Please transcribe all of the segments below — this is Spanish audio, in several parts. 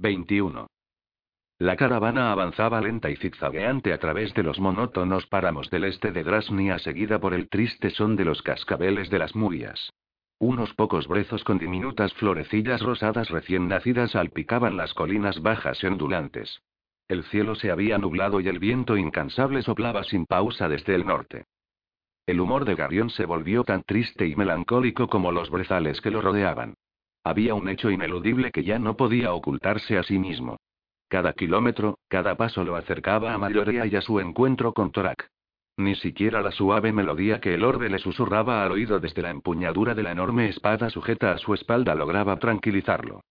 21. La caravana avanzaba lenta y zigzagueante a través de los monótonos páramos del este de Drasnia seguida por el triste son de los cascabeles de las murias. Unos pocos brezos con diminutas florecillas rosadas recién nacidas salpicaban las colinas bajas y ondulantes. El cielo se había nublado y el viento incansable soplaba sin pausa desde el norte. El humor de Garión se volvió tan triste y melancólico como los brezales que lo rodeaban. Había un hecho ineludible que ya no podía ocultarse a sí mismo. Cada kilómetro, cada paso lo acercaba a Mayorea y a su encuentro con Torak. Ni siquiera la suave melodía que el orbe le susurraba al oído desde la empuñadura de la enorme espada sujeta a su espalda lograba tranquilizarlo.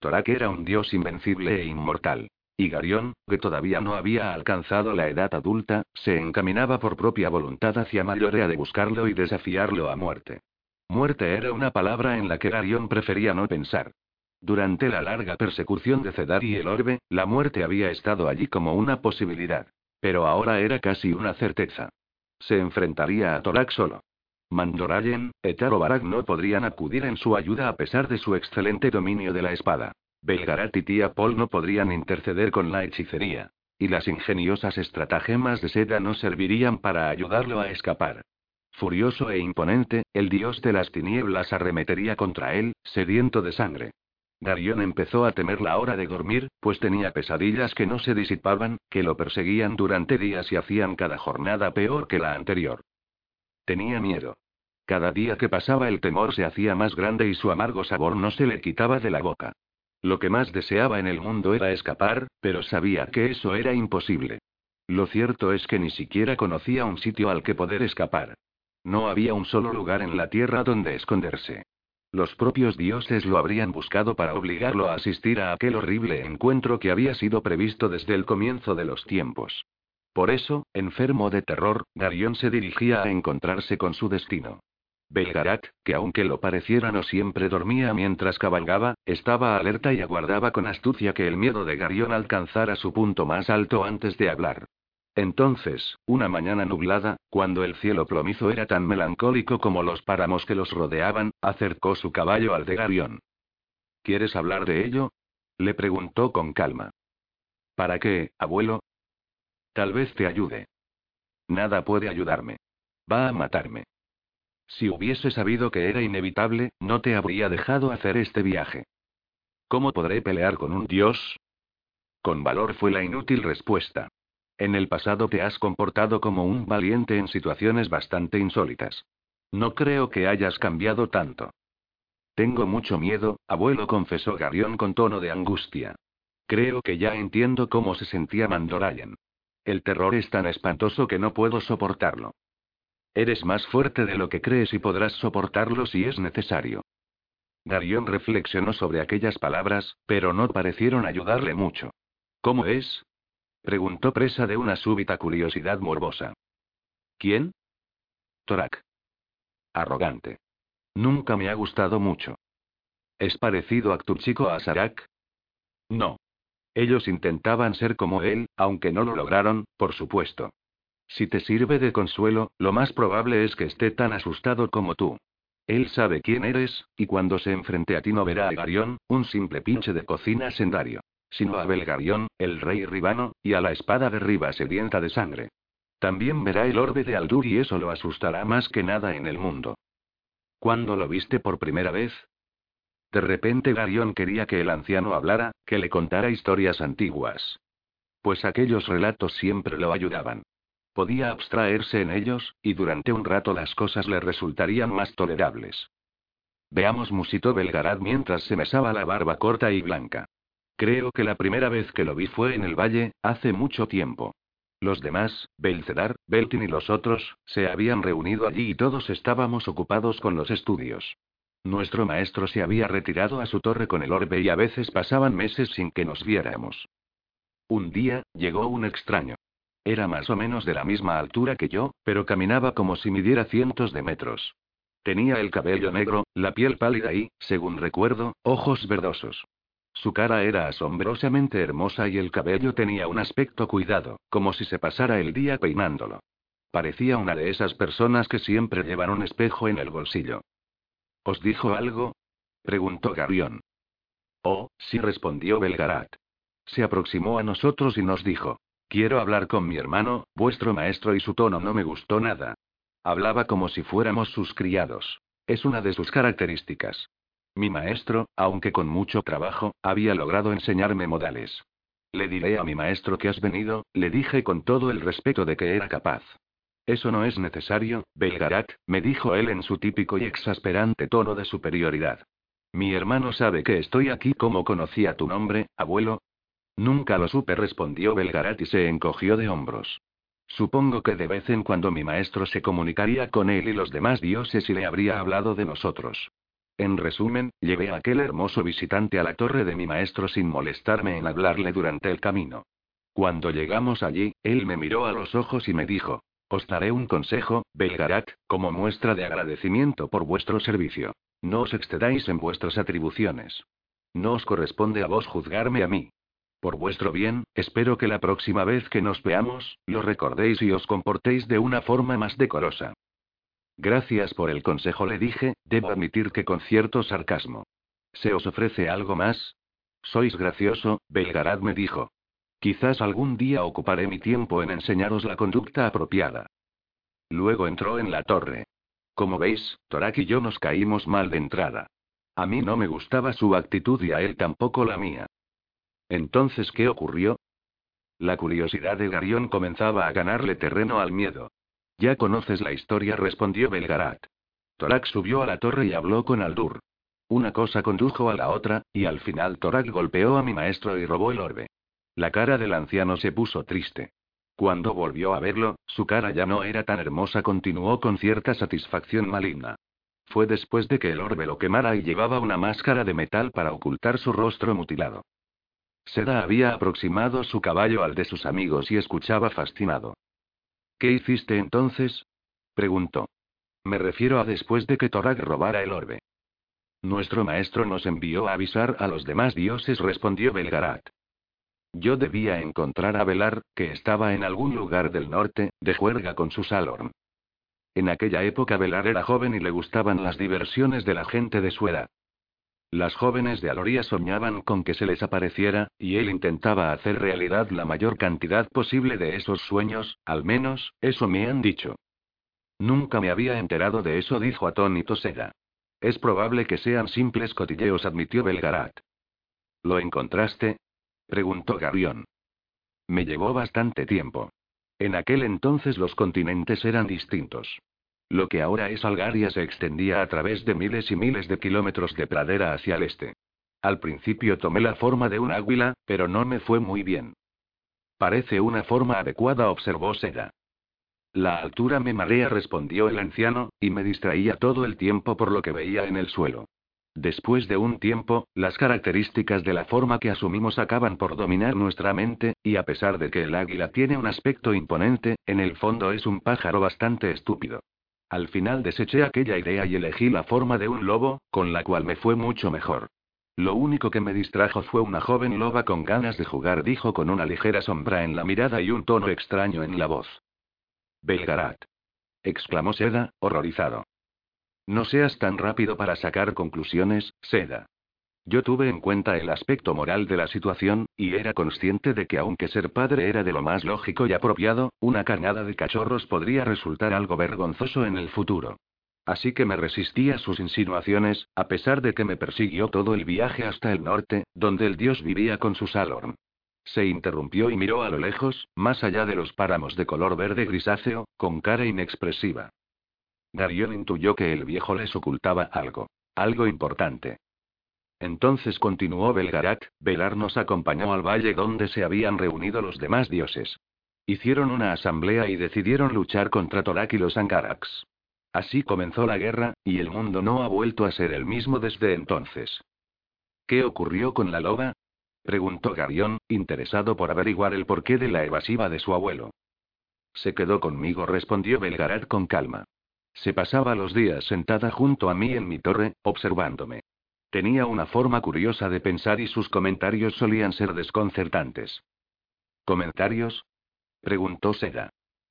Torak era un dios invencible e inmortal. Y Garión, que todavía no había alcanzado la edad adulta, se encaminaba por propia voluntad hacia Mayorea de buscarlo y desafiarlo a muerte. Muerte era una palabra en la que Garión prefería no pensar. Durante la larga persecución de Cedar y el orbe, la muerte había estado allí como una posibilidad. Pero ahora era casi una certeza. Se enfrentaría a Torak solo. Mandorayen, Etar o Barak no podrían acudir en su ayuda a pesar de su excelente dominio de la espada. Belgarat y Tía Paul no podrían interceder con la hechicería. Y las ingeniosas estratagemas de seda no servirían para ayudarlo a escapar. Furioso e imponente, el dios de las tinieblas arremetería contra él, sediento de sangre. Darion empezó a temer la hora de dormir, pues tenía pesadillas que no se disipaban, que lo perseguían durante días y hacían cada jornada peor que la anterior. Tenía miedo. Cada día que pasaba el temor se hacía más grande y su amargo sabor no se le quitaba de la boca. Lo que más deseaba en el mundo era escapar, pero sabía que eso era imposible. Lo cierto es que ni siquiera conocía un sitio al que poder escapar. No había un solo lugar en la tierra donde esconderse. Los propios dioses lo habrían buscado para obligarlo a asistir a aquel horrible encuentro que había sido previsto desde el comienzo de los tiempos. Por eso, enfermo de terror, Darion se dirigía a encontrarse con su destino. Belgarat, que aunque lo pareciera no siempre dormía mientras cabalgaba, estaba alerta y aguardaba con astucia que el miedo de Garión alcanzara su punto más alto antes de hablar. Entonces, una mañana nublada, cuando el cielo plomizo era tan melancólico como los páramos que los rodeaban, acercó su caballo al de Garión. ¿Quieres hablar de ello? le preguntó con calma. ¿Para qué, abuelo? Tal vez te ayude. Nada puede ayudarme. Va a matarme. Si hubiese sabido que era inevitable, no te habría dejado hacer este viaje. ¿Cómo podré pelear con un dios? Con valor fue la inútil respuesta. En el pasado te has comportado como un valiente en situaciones bastante insólitas. No creo que hayas cambiado tanto. Tengo mucho miedo, abuelo, confesó Garión con tono de angustia. Creo que ya entiendo cómo se sentía Mandorayan. El terror es tan espantoso que no puedo soportarlo. Eres más fuerte de lo que crees y podrás soportarlo si es necesario. Garión reflexionó sobre aquellas palabras, pero no parecieron ayudarle mucho. ¿Cómo es? Preguntó presa de una súbita curiosidad morbosa. ¿Quién? Torak. Arrogante. Nunca me ha gustado mucho. ¿Es parecido a tu chico a Sarak? No. Ellos intentaban ser como él, aunque no lo lograron, por supuesto. Si te sirve de consuelo, lo más probable es que esté tan asustado como tú. Él sabe quién eres, y cuando se enfrente a ti no verá a Garión, un simple pinche de cocina sendario sino a Belgarión, el rey ribano, y a la espada de Riva sedienta de sangre. También verá el orbe de Aldur y eso lo asustará más que nada en el mundo. ¿Cuándo lo viste por primera vez? De repente Garión quería que el anciano hablara, que le contara historias antiguas. Pues aquellos relatos siempre lo ayudaban. Podía abstraerse en ellos, y durante un rato las cosas le resultarían más tolerables. Veamos, musitó Belgarad mientras se mesaba la barba corta y blanca. Creo que la primera vez que lo vi fue en el valle, hace mucho tiempo. Los demás, Belcedar, Beltin y los otros, se habían reunido allí y todos estábamos ocupados con los estudios. Nuestro maestro se había retirado a su torre con el orbe y a veces pasaban meses sin que nos viéramos. Un día, llegó un extraño. Era más o menos de la misma altura que yo, pero caminaba como si midiera cientos de metros. Tenía el cabello negro, la piel pálida y, según recuerdo, ojos verdosos. Su cara era asombrosamente hermosa y el cabello tenía un aspecto cuidado, como si se pasara el día peinándolo. Parecía una de esas personas que siempre llevan un espejo en el bolsillo. ¿Os dijo algo? preguntó Garión. Oh, sí respondió Belgarat. Se aproximó a nosotros y nos dijo. Quiero hablar con mi hermano, vuestro maestro, y su tono no me gustó nada. Hablaba como si fuéramos sus criados. Es una de sus características. Mi maestro, aunque con mucho trabajo, había logrado enseñarme modales. Le diré a mi maestro que has venido, le dije con todo el respeto de que era capaz. Eso no es necesario, Belgarat, me dijo él en su típico y exasperante tono de superioridad. Mi hermano sabe que estoy aquí como conocía tu nombre, abuelo. Nunca lo supe, respondió Belgarat y se encogió de hombros. Supongo que de vez en cuando mi maestro se comunicaría con él y los demás dioses y le habría hablado de nosotros. En resumen, llevé a aquel hermoso visitante a la torre de mi maestro sin molestarme en hablarle durante el camino. Cuando llegamos allí, él me miró a los ojos y me dijo, os daré un consejo, Belgarat, como muestra de agradecimiento por vuestro servicio. No os excedáis en vuestras atribuciones. No os corresponde a vos juzgarme a mí. Por vuestro bien, espero que la próxima vez que nos veamos, lo recordéis y os comportéis de una forma más decorosa. Gracias por el consejo, le dije, debo admitir que con cierto sarcasmo. ¿Se os ofrece algo más? Sois gracioso, Belgarad me dijo. Quizás algún día ocuparé mi tiempo en enseñaros la conducta apropiada. Luego entró en la torre. Como veis, Torak y yo nos caímos mal de entrada. A mí no me gustaba su actitud y a él tampoco la mía. Entonces, ¿qué ocurrió? La curiosidad de Garión comenzaba a ganarle terreno al miedo. Ya conoces la historia, respondió Belgarat. Torak subió a la torre y habló con Aldur. Una cosa condujo a la otra, y al final Torak golpeó a mi maestro y robó el orbe. La cara del anciano se puso triste. Cuando volvió a verlo, su cara ya no era tan hermosa, continuó con cierta satisfacción maligna. Fue después de que el orbe lo quemara y llevaba una máscara de metal para ocultar su rostro mutilado. Seda había aproximado su caballo al de sus amigos y escuchaba fascinado. ¿Qué hiciste entonces? preguntó. Me refiero a después de que Torak robara el orbe. Nuestro maestro nos envió a avisar a los demás dioses, respondió Belgarat. Yo debía encontrar a Velar, que estaba en algún lugar del norte, de juerga con su Salorn. En aquella época Velar era joven y le gustaban las diversiones de la gente de su edad. Las jóvenes de Aloria soñaban con que se les apareciera, y él intentaba hacer realidad la mayor cantidad posible de esos sueños, al menos, eso me han dicho. Nunca me había enterado de eso, dijo atónito Seda. Es probable que sean simples cotilleos, admitió Belgarat. ¿Lo encontraste? preguntó Garión. Me llevó bastante tiempo. En aquel entonces los continentes eran distintos. Lo que ahora es Algaria se extendía a través de miles y miles de kilómetros de pradera hacia el este. Al principio tomé la forma de un águila, pero no me fue muy bien. Parece una forma adecuada, observó Seda. La altura me marea, respondió el anciano, y me distraía todo el tiempo por lo que veía en el suelo. Después de un tiempo, las características de la forma que asumimos acaban por dominar nuestra mente, y a pesar de que el águila tiene un aspecto imponente, en el fondo es un pájaro bastante estúpido. Al final deseché aquella idea y elegí la forma de un lobo, con la cual me fue mucho mejor. Lo único que me distrajo fue una joven loba con ganas de jugar, dijo con una ligera sombra en la mirada y un tono extraño en la voz. Belgarat. exclamó Seda, horrorizado. No seas tan rápido para sacar conclusiones, Seda. Yo tuve en cuenta el aspecto moral de la situación, y era consciente de que aunque ser padre era de lo más lógico y apropiado, una carnada de cachorros podría resultar algo vergonzoso en el futuro. Así que me resistí a sus insinuaciones, a pesar de que me persiguió todo el viaje hasta el norte, donde el dios vivía con su Salorn. Se interrumpió y miró a lo lejos, más allá de los páramos de color verde grisáceo, con cara inexpresiva. Darion intuyó que el viejo les ocultaba algo. Algo importante. Entonces continuó Belgarat, Velar nos acompañó al valle donde se habían reunido los demás dioses. Hicieron una asamblea y decidieron luchar contra Torak y los Angaraks. Así comenzó la guerra, y el mundo no ha vuelto a ser el mismo desde entonces. ¿Qué ocurrió con la loba? preguntó Garión, interesado por averiguar el porqué de la evasiva de su abuelo. Se quedó conmigo, respondió Belgarat con calma. Se pasaba los días sentada junto a mí en mi torre, observándome. Tenía una forma curiosa de pensar y sus comentarios solían ser desconcertantes. ¿Comentarios? preguntó Seda.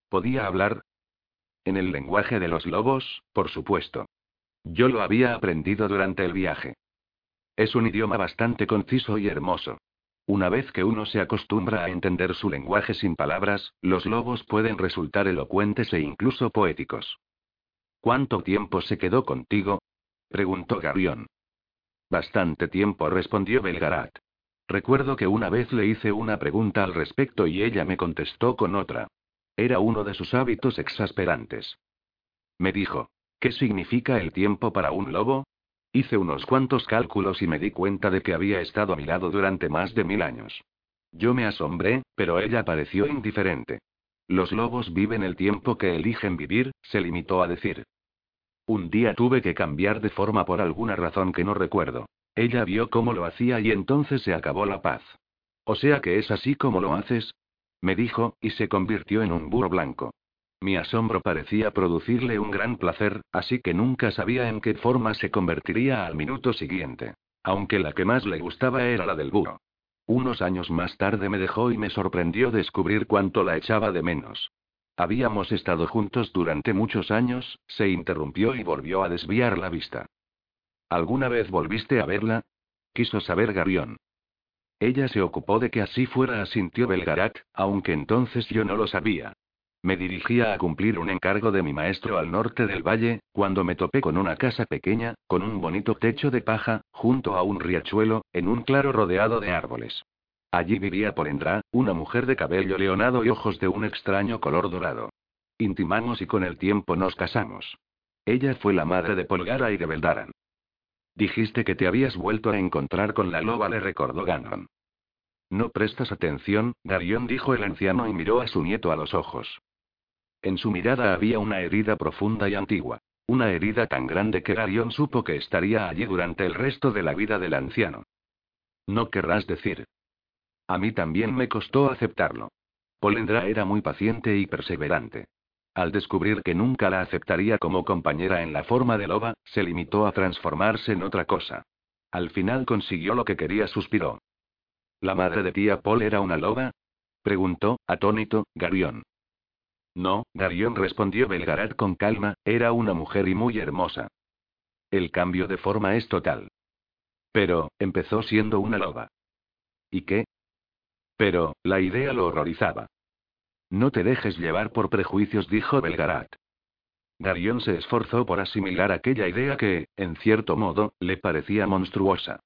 ¿Podía hablar? En el lenguaje de los lobos, por supuesto. Yo lo había aprendido durante el viaje. Es un idioma bastante conciso y hermoso. Una vez que uno se acostumbra a entender su lenguaje sin palabras, los lobos pueden resultar elocuentes e incluso poéticos. ¿Cuánto tiempo se quedó contigo? preguntó Garión. Bastante tiempo, respondió Belgarat. Recuerdo que una vez le hice una pregunta al respecto y ella me contestó con otra. Era uno de sus hábitos exasperantes. Me dijo, ¿qué significa el tiempo para un lobo? Hice unos cuantos cálculos y me di cuenta de que había estado a mi lado durante más de mil años. Yo me asombré, pero ella pareció indiferente. Los lobos viven el tiempo que eligen vivir, se limitó a decir. Un día tuve que cambiar de forma por alguna razón que no recuerdo. Ella vio cómo lo hacía y entonces se acabó la paz. O sea que es así como lo haces, me dijo, y se convirtió en un burro blanco. Mi asombro parecía producirle un gran placer, así que nunca sabía en qué forma se convertiría al minuto siguiente. Aunque la que más le gustaba era la del burro. Unos años más tarde me dejó y me sorprendió descubrir cuánto la echaba de menos. Habíamos estado juntos durante muchos años, se interrumpió y volvió a desviar la vista. ¿Alguna vez volviste a verla? Quiso saber Garión. Ella se ocupó de que así fuera, asintió Belgarat, aunque entonces yo no lo sabía. Me dirigía a cumplir un encargo de mi maestro al norte del valle, cuando me topé con una casa pequeña, con un bonito techo de paja, junto a un riachuelo, en un claro rodeado de árboles. Allí vivía Polendra, una mujer de cabello leonado y ojos de un extraño color dorado. Intimamos y con el tiempo nos casamos. Ella fue la madre de Polgara y de Beldaran. Dijiste que te habías vuelto a encontrar con la loba, le recordó Ganon. No prestas atención, Garión dijo el anciano y miró a su nieto a los ojos. En su mirada había una herida profunda y antigua. Una herida tan grande que Garión supo que estaría allí durante el resto de la vida del anciano. No querrás decir. A mí también me costó aceptarlo. Polendra era muy paciente y perseverante. Al descubrir que nunca la aceptaría como compañera en la forma de loba, se limitó a transformarse en otra cosa. Al final consiguió lo que quería, suspiró. ¿La madre de tía Paul era una loba? preguntó, atónito, Garión. No, Garión respondió Belgarat con calma, era una mujer y muy hermosa. El cambio de forma es total. Pero, empezó siendo una loba. ¿Y qué? Pero, la idea lo horrorizaba. No te dejes llevar por prejuicios, dijo Belgarat. Garión se esforzó por asimilar aquella idea que, en cierto modo, le parecía monstruosa.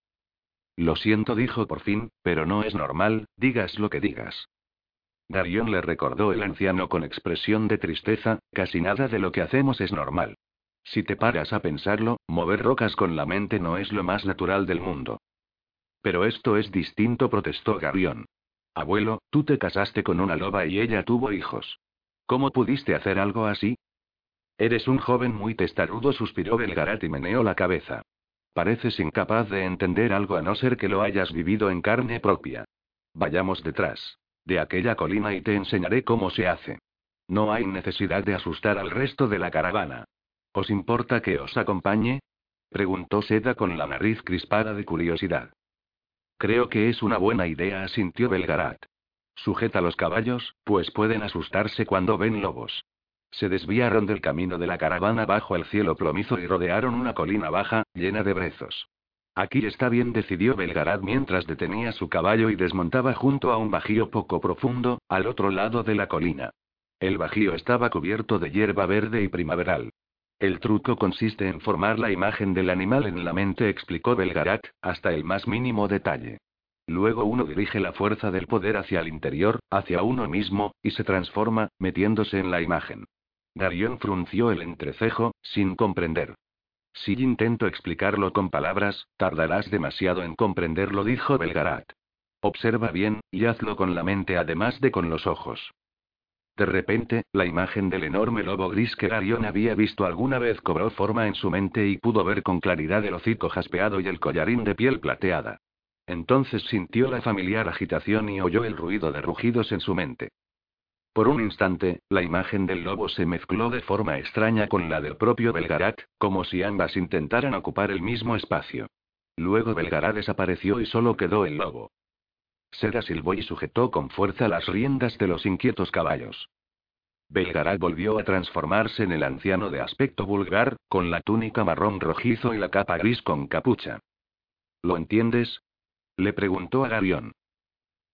Lo siento, dijo por fin, pero no es normal, digas lo que digas. Darion le recordó el anciano con expresión de tristeza, casi nada de lo que hacemos es normal. Si te paras a pensarlo, mover rocas con la mente no es lo más natural del mundo. Pero esto es distinto, protestó Garión. Abuelo, tú te casaste con una loba y ella tuvo hijos. ¿Cómo pudiste hacer algo así? Eres un joven muy testarudo, suspiró Belgarat y meneó la cabeza. Pareces incapaz de entender algo a no ser que lo hayas vivido en carne propia. Vayamos detrás de aquella colina y te enseñaré cómo se hace. No hay necesidad de asustar al resto de la caravana. ¿Os importa que os acompañe? preguntó Seda con la nariz crispada de curiosidad. Creo que es una buena idea, asintió Belgarat. Sujeta los caballos, pues pueden asustarse cuando ven lobos. Se desviaron del camino de la caravana bajo el cielo plomizo y rodearon una colina baja, llena de brezos. Aquí está bien, decidió Belgarad mientras detenía su caballo y desmontaba junto a un bajío poco profundo, al otro lado de la colina. El bajío estaba cubierto de hierba verde y primaveral. El truco consiste en formar la imagen del animal en la mente, explicó Belgarat, hasta el más mínimo detalle. Luego uno dirige la fuerza del poder hacia el interior, hacia uno mismo, y se transforma, metiéndose en la imagen. Darion frunció el entrecejo, sin comprender. Si intento explicarlo con palabras, tardarás demasiado en comprenderlo, dijo Belgarat. Observa bien, y hazlo con la mente además de con los ojos. De repente, la imagen del enorme lobo gris que Garion había visto alguna vez cobró forma en su mente y pudo ver con claridad el hocico jaspeado y el collarín de piel plateada. Entonces sintió la familiar agitación y oyó el ruido de rugidos en su mente. Por un instante, la imagen del lobo se mezcló de forma extraña con la del propio Belgarat, como si ambas intentaran ocupar el mismo espacio. Luego Belgarat desapareció y solo quedó el lobo. Seda silbó y sujetó con fuerza las riendas de los inquietos caballos. Belgarat volvió a transformarse en el anciano de aspecto vulgar, con la túnica marrón rojizo y la capa gris con capucha. ¿Lo entiendes? Le preguntó a Garión.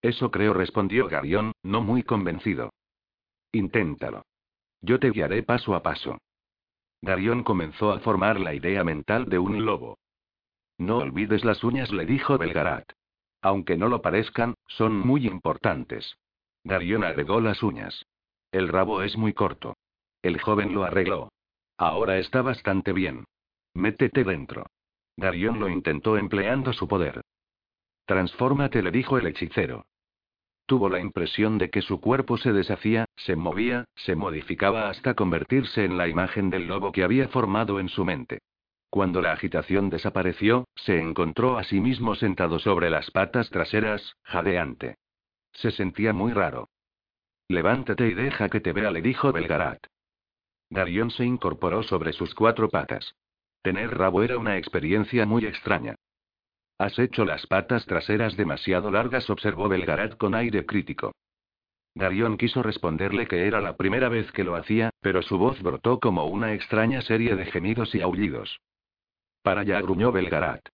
Eso creo, respondió Garión, no muy convencido. Inténtalo. Yo te guiaré paso a paso. Garión comenzó a formar la idea mental de un lobo. No olvides las uñas, le dijo Belgarat. Aunque no lo parezcan, son muy importantes. Darion agregó las uñas. El rabo es muy corto. El joven lo arregló. Ahora está bastante bien. Métete dentro. Darion lo intentó empleando su poder. Transfórmate, le dijo el hechicero. Tuvo la impresión de que su cuerpo se deshacía, se movía, se modificaba hasta convertirse en la imagen del lobo que había formado en su mente. Cuando la agitación desapareció, se encontró a sí mismo sentado sobre las patas traseras, jadeante. Se sentía muy raro. Levántate y deja que te vea, le dijo Belgarat. Darion se incorporó sobre sus cuatro patas. Tener rabo era una experiencia muy extraña. Has hecho las patas traseras demasiado largas, observó Belgarat con aire crítico. Darion quiso responderle que era la primera vez que lo hacía, pero su voz brotó como una extraña serie de gemidos y aullidos. Para allá, gruñó Belgarat.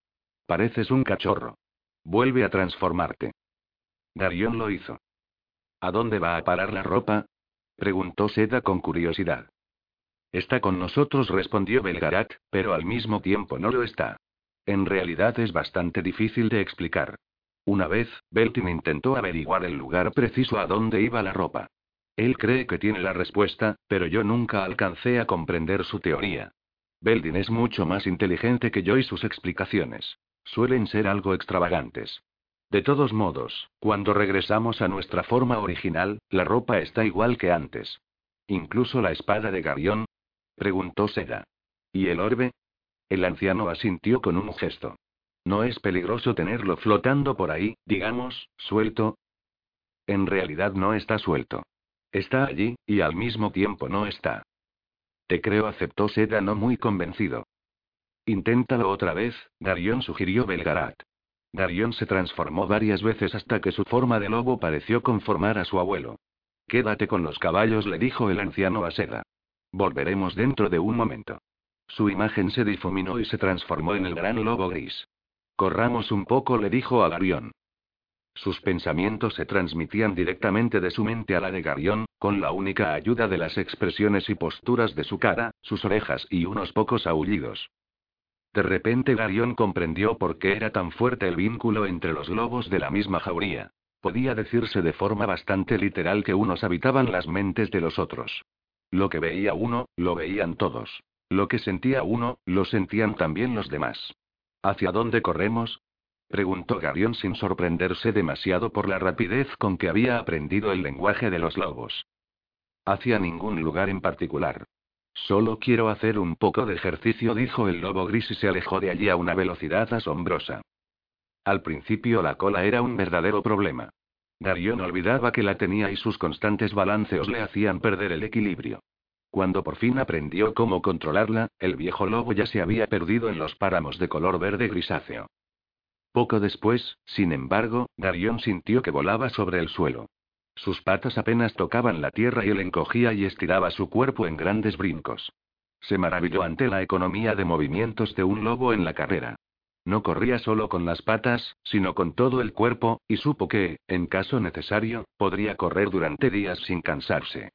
Pareces un cachorro. Vuelve a transformarte. Darion lo hizo. ¿A dónde va a parar la ropa? preguntó Seda con curiosidad. Está con nosotros, respondió Belgarat, pero al mismo tiempo no lo está. En realidad es bastante difícil de explicar. Una vez, Beltin intentó averiguar el lugar preciso a dónde iba la ropa. Él cree que tiene la respuesta, pero yo nunca alcancé a comprender su teoría. Beldin es mucho más inteligente que yo y sus explicaciones. Suelen ser algo extravagantes. De todos modos, cuando regresamos a nuestra forma original, la ropa está igual que antes. ¿Incluso la espada de Garión? preguntó Seda. ¿Y el orbe? El anciano asintió con un gesto. ¿No es peligroso tenerlo flotando por ahí, digamos, suelto? En realidad no está suelto. Está allí, y al mismo tiempo no está. Te creo, aceptó Seda no muy convencido. Inténtalo otra vez, Darion sugirió Belgarat. Darion se transformó varias veces hasta que su forma de lobo pareció conformar a su abuelo. Quédate con los caballos, le dijo el anciano a Seda. Volveremos dentro de un momento. Su imagen se difuminó y se transformó en el gran lobo gris. Corramos un poco, le dijo a Darion. Sus pensamientos se transmitían directamente de su mente a la de Garión, con la única ayuda de las expresiones y posturas de su cara, sus orejas y unos pocos aullidos. De repente Garión comprendió por qué era tan fuerte el vínculo entre los lobos de la misma jauría. Podía decirse de forma bastante literal que unos habitaban las mentes de los otros. Lo que veía uno, lo veían todos. Lo que sentía uno, lo sentían también los demás. ¿Hacia dónde corremos? Preguntó Garión sin sorprenderse demasiado por la rapidez con que había aprendido el lenguaje de los lobos. Hacia ningún lugar en particular. Solo quiero hacer un poco de ejercicio, dijo el lobo gris y se alejó de allí a una velocidad asombrosa. Al principio la cola era un verdadero problema. Garión olvidaba que la tenía y sus constantes balanceos le hacían perder el equilibrio. Cuando por fin aprendió cómo controlarla, el viejo lobo ya se había perdido en los páramos de color verde grisáceo. Poco después, sin embargo, Darion sintió que volaba sobre el suelo. Sus patas apenas tocaban la tierra y él encogía y estiraba su cuerpo en grandes brincos. Se maravilló ante la economía de movimientos de un lobo en la carrera. No corría solo con las patas, sino con todo el cuerpo, y supo que, en caso necesario, podría correr durante días sin cansarse.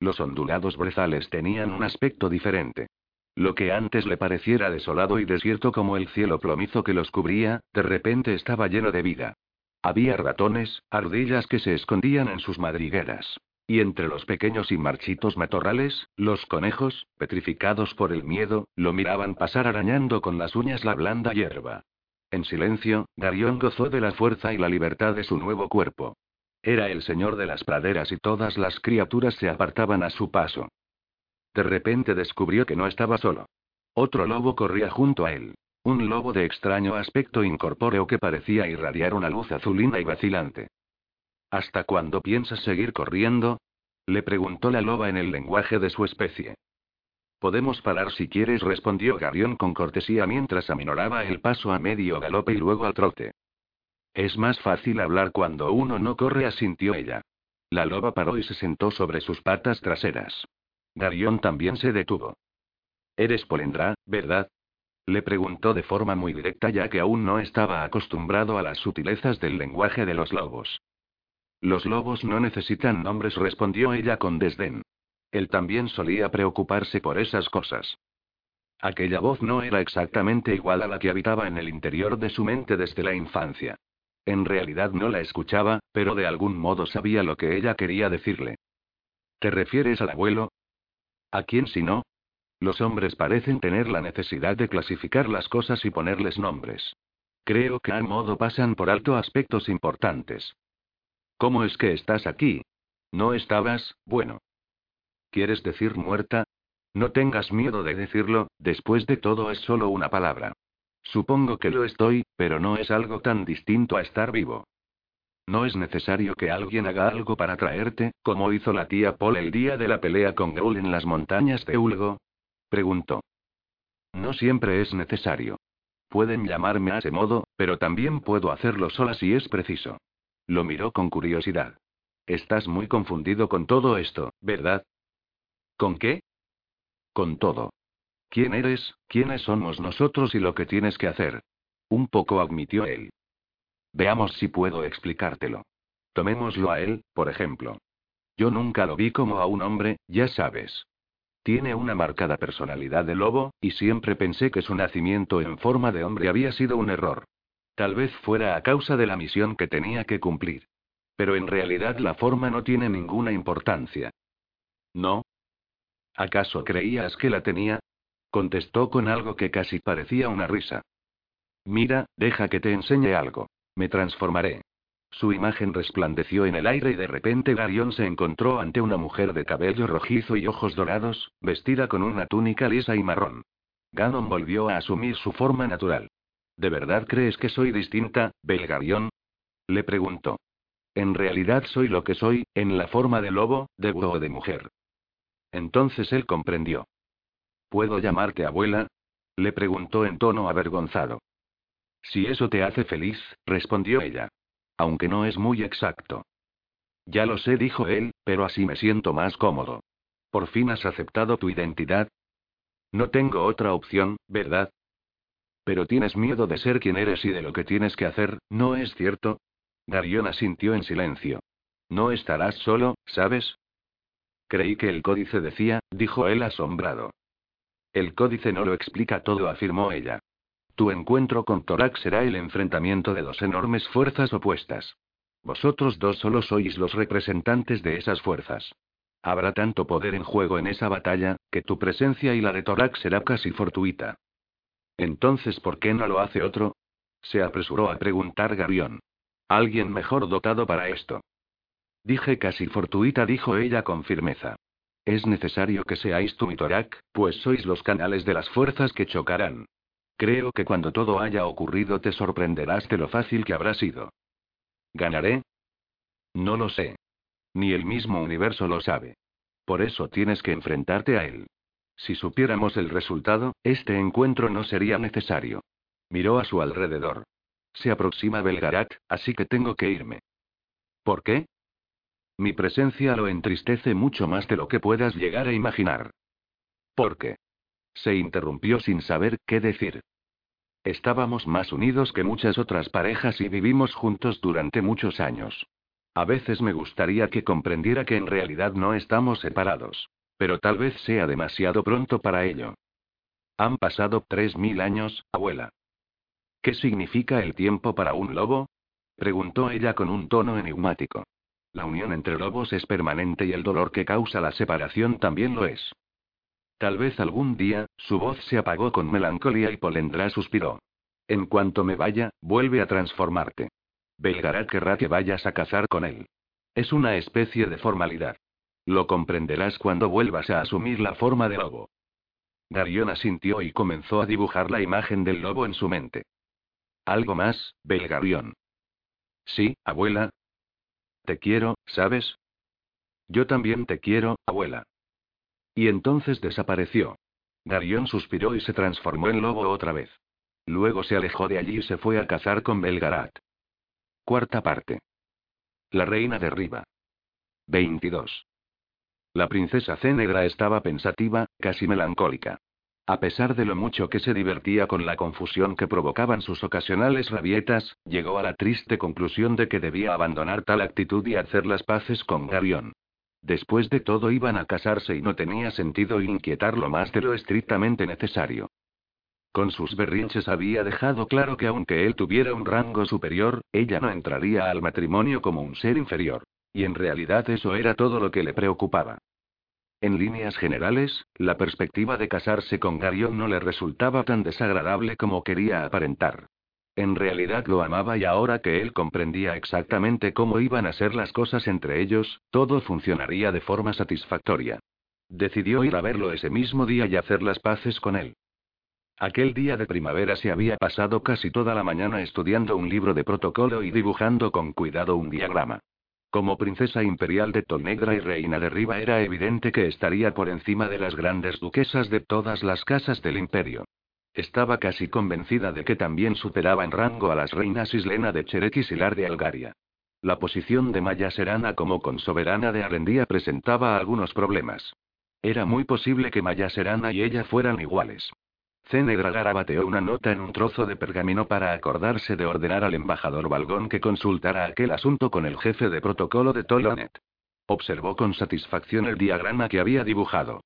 Los ondulados brezales tenían un aspecto diferente. Lo que antes le pareciera desolado y desierto como el cielo plomizo que los cubría, de repente estaba lleno de vida. Había ratones, ardillas que se escondían en sus madrigueras. Y entre los pequeños y marchitos matorrales, los conejos, petrificados por el miedo, lo miraban pasar arañando con las uñas la blanda hierba. En silencio, Darion gozó de la fuerza y la libertad de su nuevo cuerpo. Era el señor de las praderas y todas las criaturas se apartaban a su paso. De repente descubrió que no estaba solo. Otro lobo corría junto a él. Un lobo de extraño aspecto incorpóreo que parecía irradiar una luz azulina y vacilante. ¿Hasta cuándo piensas seguir corriendo? Le preguntó la loba en el lenguaje de su especie. Podemos parar si quieres, respondió Garión con cortesía mientras aminoraba el paso a medio galope y luego al trote. Es más fácil hablar cuando uno no corre, asintió ella. La loba paró y se sentó sobre sus patas traseras. Garión también se detuvo. Eres Polendra, ¿verdad? Le preguntó de forma muy directa ya que aún no estaba acostumbrado a las sutilezas del lenguaje de los lobos. Los lobos no necesitan nombres, respondió ella con desdén. Él también solía preocuparse por esas cosas. Aquella voz no era exactamente igual a la que habitaba en el interior de su mente desde la infancia. En realidad no la escuchaba, pero de algún modo sabía lo que ella quería decirle. ¿Te refieres al abuelo? ¿A quién si no? Los hombres parecen tener la necesidad de clasificar las cosas y ponerles nombres. Creo que a modo pasan por alto aspectos importantes. ¿Cómo es que estás aquí? ¿No estabas, bueno? ¿Quieres decir muerta? No tengas miedo de decirlo, después de todo es solo una palabra. Supongo que lo estoy, pero no es algo tan distinto a estar vivo. No es necesario que alguien haga algo para traerte, como hizo la tía Paul el día de la pelea con Gaul en las montañas de Ulgo. Preguntó. No siempre es necesario. Pueden llamarme a ese modo, pero también puedo hacerlo sola si es preciso. Lo miró con curiosidad. Estás muy confundido con todo esto, ¿verdad? ¿Con qué? Con todo. ¿Quién eres, quiénes somos nosotros y lo que tienes que hacer? Un poco admitió él. Veamos si puedo explicártelo. Tomémoslo a él, por ejemplo. Yo nunca lo vi como a un hombre, ya sabes. Tiene una marcada personalidad de lobo, y siempre pensé que su nacimiento en forma de hombre había sido un error. Tal vez fuera a causa de la misión que tenía que cumplir. Pero en realidad la forma no tiene ninguna importancia. ¿No? ¿Acaso creías que la tenía? Contestó con algo que casi parecía una risa. Mira, deja que te enseñe algo. Me transformaré. Su imagen resplandeció en el aire y de repente Garión se encontró ante una mujer de cabello rojizo y ojos dorados, vestida con una túnica lisa y marrón. Ganon volvió a asumir su forma natural. ¿De verdad crees que soy distinta, Belgarión? Le preguntó. En realidad soy lo que soy, en la forma de lobo, de búho o de mujer. Entonces él comprendió. ¿Puedo llamarte abuela? Le preguntó en tono avergonzado. Si eso te hace feliz, respondió ella. Aunque no es muy exacto. Ya lo sé, dijo él, pero así me siento más cómodo. ¿Por fin has aceptado tu identidad? No tengo otra opción, ¿verdad? Pero tienes miedo de ser quien eres y de lo que tienes que hacer, ¿no es cierto? Darion asintió en silencio. No estarás solo, ¿sabes? Creí que el códice decía, dijo él asombrado. El códice no lo explica todo, afirmó ella. Tu encuentro con Torak será el enfrentamiento de dos enormes fuerzas opuestas. Vosotros dos solo sois los representantes de esas fuerzas. Habrá tanto poder en juego en esa batalla, que tu presencia y la de Torak será casi fortuita. Entonces, ¿por qué no lo hace otro? Se apresuró a preguntar Garión. Alguien mejor dotado para esto. Dije casi fortuita, dijo ella con firmeza. Es necesario que seáis tú y Torak, pues sois los canales de las fuerzas que chocarán. Creo que cuando todo haya ocurrido te sorprenderás de lo fácil que habrá sido. ¿Ganaré? No lo sé. Ni el mismo universo lo sabe. Por eso tienes que enfrentarte a él. Si supiéramos el resultado, este encuentro no sería necesario. Miró a su alrededor. Se aproxima Belgarat, así que tengo que irme. ¿Por qué? Mi presencia lo entristece mucho más de lo que puedas llegar a imaginar. ¿Por qué? Se interrumpió sin saber qué decir. Estábamos más unidos que muchas otras parejas y vivimos juntos durante muchos años. A veces me gustaría que comprendiera que en realidad no estamos separados. Pero tal vez sea demasiado pronto para ello. Han pasado tres mil años, abuela. ¿Qué significa el tiempo para un lobo? preguntó ella con un tono enigmático. La unión entre lobos es permanente y el dolor que causa la separación también lo es. Tal vez algún día, su voz se apagó con melancolía y Polendra suspiró. En cuanto me vaya, vuelve a transformarte. Belgarat querrá que vayas a cazar con él. Es una especie de formalidad. Lo comprenderás cuando vuelvas a asumir la forma de lobo. Garión asintió y comenzó a dibujar la imagen del lobo en su mente. ¿Algo más, Belgarión? Sí, abuela. Te quiero, ¿sabes? Yo también te quiero, abuela. Y entonces desapareció. Garión suspiró y se transformó en lobo otra vez. Luego se alejó de allí y se fue a cazar con Belgarat. Cuarta parte. La reina derriba. 22. La princesa Cénegra estaba pensativa, casi melancólica. A pesar de lo mucho que se divertía con la confusión que provocaban sus ocasionales rabietas, llegó a la triste conclusión de que debía abandonar tal actitud y hacer las paces con Garión. Después de todo iban a casarse y no tenía sentido inquietarlo más de lo estrictamente necesario. Con sus berrinches había dejado claro que aunque él tuviera un rango superior, ella no entraría al matrimonio como un ser inferior. Y en realidad eso era todo lo que le preocupaba. En líneas generales, la perspectiva de casarse con Garión no le resultaba tan desagradable como quería aparentar. En realidad lo amaba y ahora que él comprendía exactamente cómo iban a ser las cosas entre ellos, todo funcionaría de forma satisfactoria. Decidió ir a verlo ese mismo día y hacer las paces con él. Aquel día de primavera se había pasado casi toda la mañana estudiando un libro de protocolo y dibujando con cuidado un diagrama. Como princesa imperial de Tonegra y reina de Riva era evidente que estaría por encima de las grandes duquesas de todas las casas del imperio. Estaba casi convencida de que también superaba en rango a las reinas Islena de Cherek y Silar de Algaria. La posición de Maya Serana como consoberana de Arendía presentaba algunos problemas. Era muy posible que Maya Serana y ella fueran iguales. Cenegra garabateó una nota en un trozo de pergamino para acordarse de ordenar al embajador Balgón que consultara aquel asunto con el jefe de protocolo de Tolonet. Observó con satisfacción el diagrama que había dibujado.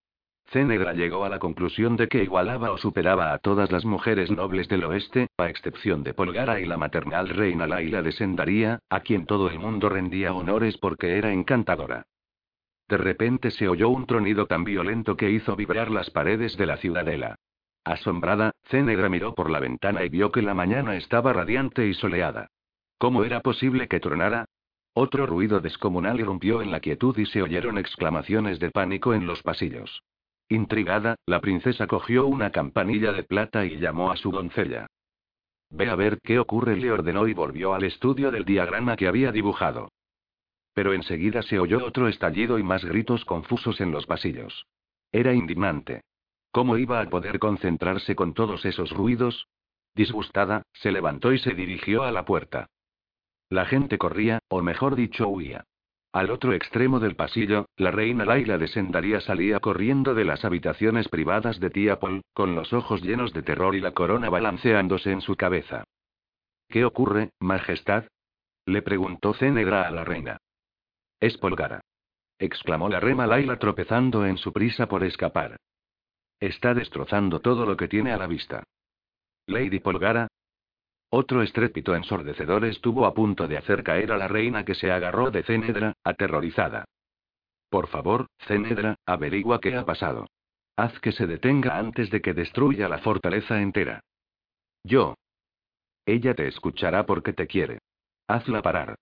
Cenegra llegó a la conclusión de que igualaba o superaba a todas las mujeres nobles del oeste, a excepción de Polgara y la maternal reina Laila de Sendaría, a quien todo el mundo rendía honores porque era encantadora. De repente se oyó un tronido tan violento que hizo vibrar las paredes de la ciudadela. Asombrada, Cenegra miró por la ventana y vio que la mañana estaba radiante y soleada. ¿Cómo era posible que tronara? Otro ruido descomunal irrumpió en la quietud y se oyeron exclamaciones de pánico en los pasillos. Intrigada, la princesa cogió una campanilla de plata y llamó a su doncella. Ve a ver qué ocurre, le ordenó y volvió al estudio del diagrama que había dibujado. Pero enseguida se oyó otro estallido y más gritos confusos en los pasillos. Era indignante. ¿Cómo iba a poder concentrarse con todos esos ruidos? Disgustada, se levantó y se dirigió a la puerta. La gente corría, o mejor dicho, huía. Al otro extremo del pasillo, la reina Laila de Sendaría salía corriendo de las habitaciones privadas de tía Paul, con los ojos llenos de terror y la corona balanceándose en su cabeza. ¿Qué ocurre, Majestad? le preguntó Cenegra a la reina. Es Polgara. exclamó la rema Laila tropezando en su prisa por escapar. Está destrozando todo lo que tiene a la vista. Lady Polgara. Otro estrépito ensordecedor estuvo a punto de hacer caer a la reina que se agarró de Cenedra, aterrorizada. Por favor, Cenedra, averigua qué ha pasado. Haz que se detenga antes de que destruya la fortaleza entera. Yo. Ella te escuchará porque te quiere. Hazla parar.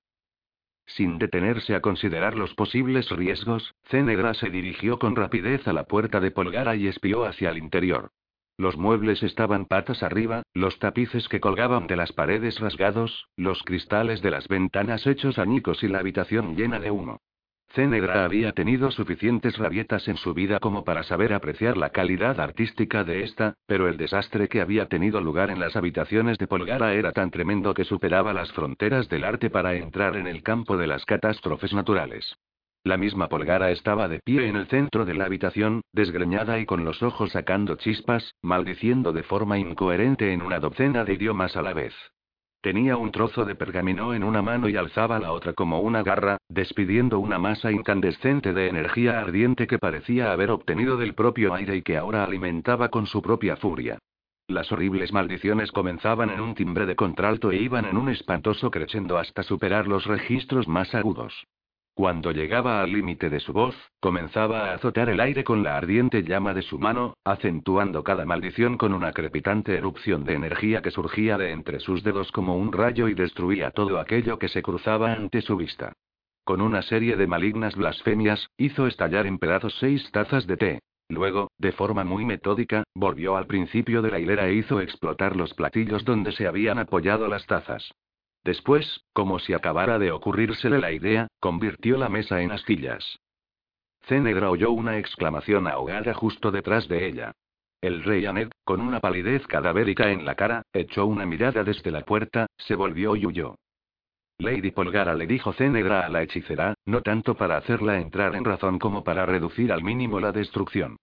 Sin detenerse a considerar los posibles riesgos, Cenegra se dirigió con rapidez a la puerta de Polgara y espió hacia el interior. Los muebles estaban patas arriba, los tapices que colgaban de las paredes rasgados, los cristales de las ventanas hechos añicos y la habitación llena de humo. Cenegra había tenido suficientes rabietas en su vida como para saber apreciar la calidad artística de esta, pero el desastre que había tenido lugar en las habitaciones de Polgara era tan tremendo que superaba las fronteras del arte para entrar en el campo de las catástrofes naturales. La misma Polgara estaba de pie en el centro de la habitación, desgreñada y con los ojos sacando chispas, maldiciendo de forma incoherente en una docena de idiomas a la vez. Tenía un trozo de pergamino en una mano y alzaba la otra como una garra, despidiendo una masa incandescente de energía ardiente que parecía haber obtenido del propio aire y que ahora alimentaba con su propia furia. Las horribles maldiciones comenzaban en un timbre de contralto e iban en un espantoso crescendo hasta superar los registros más agudos. Cuando llegaba al límite de su voz, comenzaba a azotar el aire con la ardiente llama de su mano, acentuando cada maldición con una crepitante erupción de energía que surgía de entre sus dedos como un rayo y destruía todo aquello que se cruzaba ante su vista. con una serie de malignas blasfemias, hizo estallar en pedazos seis tazas de té. Luego, de forma muy metódica, volvió al principio de la hilera e hizo explotar los platillos donde se habían apoyado las tazas. Después, como si acabara de ocurrírsele la idea, convirtió la mesa en astillas. Cenegra oyó una exclamación ahogada justo detrás de ella. El rey Anet, con una palidez cadavérica en la cara, echó una mirada desde la puerta, se volvió y huyó. Lady Polgara le dijo Cenegra a la hechicera, no tanto para hacerla entrar en razón como para reducir al mínimo la destrucción.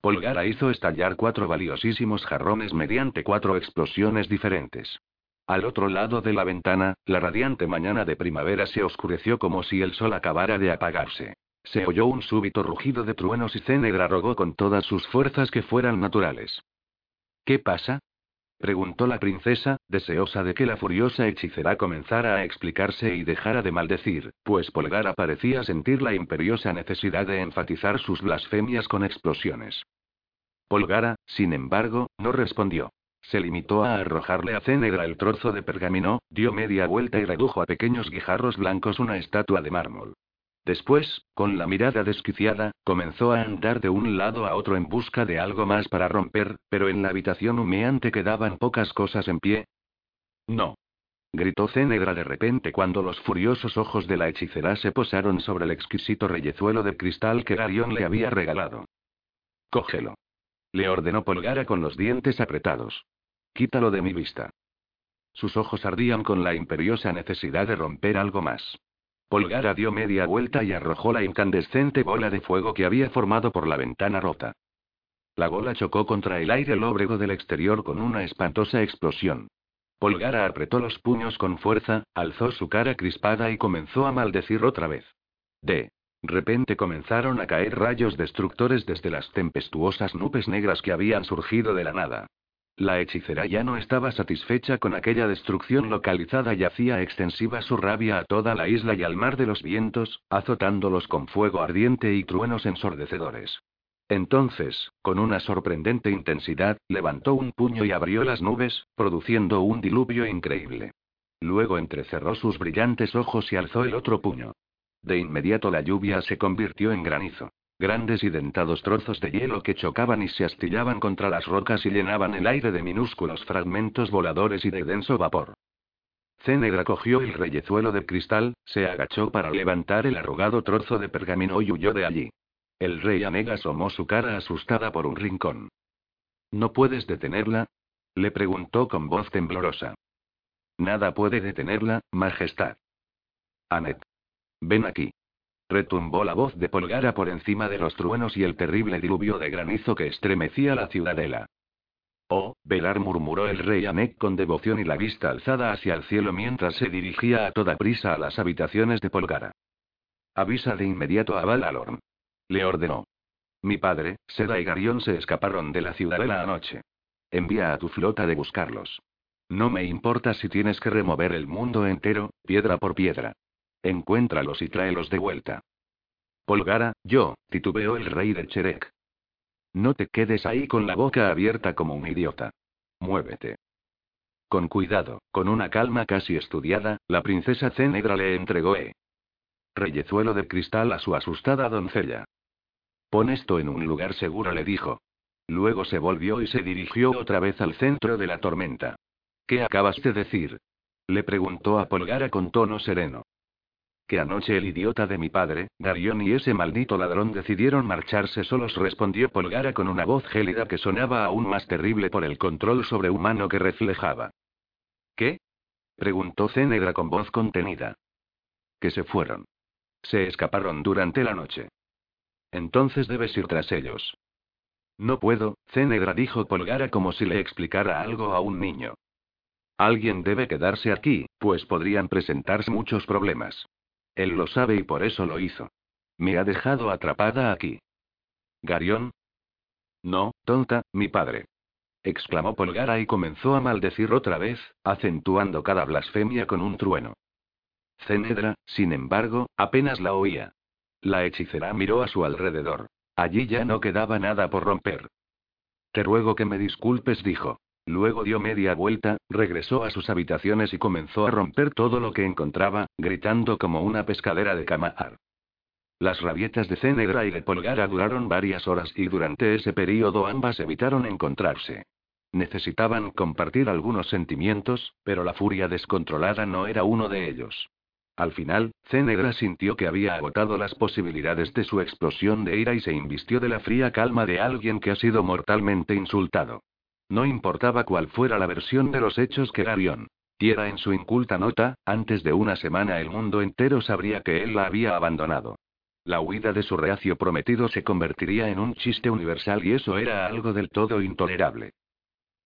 Polgara hizo estallar cuatro valiosísimos jarrones mediante cuatro explosiones diferentes. Al otro lado de la ventana, la radiante mañana de primavera se oscureció como si el sol acabara de apagarse. Se oyó un súbito rugido de truenos y Cenegra rogó con todas sus fuerzas que fueran naturales. ¿Qué pasa? Preguntó la princesa, deseosa de que la furiosa hechicera comenzara a explicarse y dejara de maldecir, pues Polgara parecía sentir la imperiosa necesidad de enfatizar sus blasfemias con explosiones. Polgara, sin embargo, no respondió. Se limitó a arrojarle a Cenegra el trozo de pergamino, dio media vuelta y redujo a pequeños guijarros blancos una estatua de mármol. Después, con la mirada desquiciada, comenzó a andar de un lado a otro en busca de algo más para romper, pero en la habitación humeante quedaban pocas cosas en pie. No. Gritó Cenegra de repente cuando los furiosos ojos de la hechicera se posaron sobre el exquisito reyezuelo de cristal que Garión le había regalado. Cógelo. Le ordenó Polgara con los dientes apretados. Quítalo de mi vista. Sus ojos ardían con la imperiosa necesidad de romper algo más. Polgara dio media vuelta y arrojó la incandescente bola de fuego que había formado por la ventana rota. La bola chocó contra el aire lóbrego del exterior con una espantosa explosión. Polgara apretó los puños con fuerza, alzó su cara crispada y comenzó a maldecir otra vez. De repente comenzaron a caer rayos destructores desde las tempestuosas nubes negras que habían surgido de la nada. La hechicera ya no estaba satisfecha con aquella destrucción localizada y hacía extensiva su rabia a toda la isla y al mar de los vientos, azotándolos con fuego ardiente y truenos ensordecedores. Entonces, con una sorprendente intensidad, levantó un puño y abrió las nubes, produciendo un diluvio increíble. Luego entrecerró sus brillantes ojos y alzó el otro puño. De inmediato la lluvia se convirtió en granizo. Grandes y dentados trozos de hielo que chocaban y se astillaban contra las rocas y llenaban el aire de minúsculos fragmentos voladores y de denso vapor. Cenegra cogió el reyezuelo de cristal, se agachó para levantar el arrugado trozo de pergamino y huyó de allí. El rey Anega asomó su cara asustada por un rincón. ¿No puedes detenerla? le preguntó con voz temblorosa. Nada puede detenerla, Majestad. Anet. Ven aquí. Retumbó la voz de Polgara por encima de los truenos y el terrible diluvio de granizo que estremecía la ciudadela. Oh, Velar murmuró el rey Anek con devoción y la vista alzada hacia el cielo mientras se dirigía a toda prisa a las habitaciones de Polgara. Avisa de inmediato a Valalorn. Le ordenó. Mi padre, Seda y Garión se escaparon de la ciudadela anoche. Envía a tu flota de buscarlos. No me importa si tienes que remover el mundo entero, piedra por piedra. Encuéntralos y tráelos de vuelta. Polgara, yo, titubeó el rey de Cherek. No te quedes ahí con la boca abierta como un idiota. Muévete. Con cuidado, con una calma casi estudiada, la princesa Cenegra le entregó E. Reyezuelo de cristal a su asustada doncella. Pon esto en un lugar seguro, le dijo. Luego se volvió y se dirigió otra vez al centro de la tormenta. ¿Qué acabas de decir? Le preguntó a Polgara con tono sereno que anoche el idiota de mi padre, Darion y ese maldito ladrón decidieron marcharse solos, respondió Polgara con una voz gélida que sonaba aún más terrible por el control sobrehumano que reflejaba. ¿Qué? preguntó Cenegra con voz contenida. Que se fueron. Se escaparon durante la noche. Entonces debes ir tras ellos. No puedo, Cenegra dijo Polgara como si le explicara algo a un niño. Alguien debe quedarse aquí, pues podrían presentarse muchos problemas. Él lo sabe y por eso lo hizo. Me ha dejado atrapada aquí. ¿Garión? No, tonta, mi padre. exclamó Polgara y comenzó a maldecir otra vez, acentuando cada blasfemia con un trueno. Cenedra, sin embargo, apenas la oía. La hechicera miró a su alrededor. Allí ya no quedaba nada por romper. Te ruego que me disculpes, dijo. Luego dio media vuelta, regresó a sus habitaciones y comenzó a romper todo lo que encontraba, gritando como una pescadera de camar. Las rabietas de Cenegra y de Polgara duraron varias horas y durante ese periodo ambas evitaron encontrarse. Necesitaban compartir algunos sentimientos, pero la furia descontrolada no era uno de ellos. Al final, Cenegra sintió que había agotado las posibilidades de su explosión de ira y se invistió de la fría calma de alguien que ha sido mortalmente insultado. No importaba cuál fuera la versión de los hechos que Garion diera en su inculta nota, antes de una semana el mundo entero sabría que él la había abandonado. La huida de su reacio prometido se convertiría en un chiste universal y eso era algo del todo intolerable.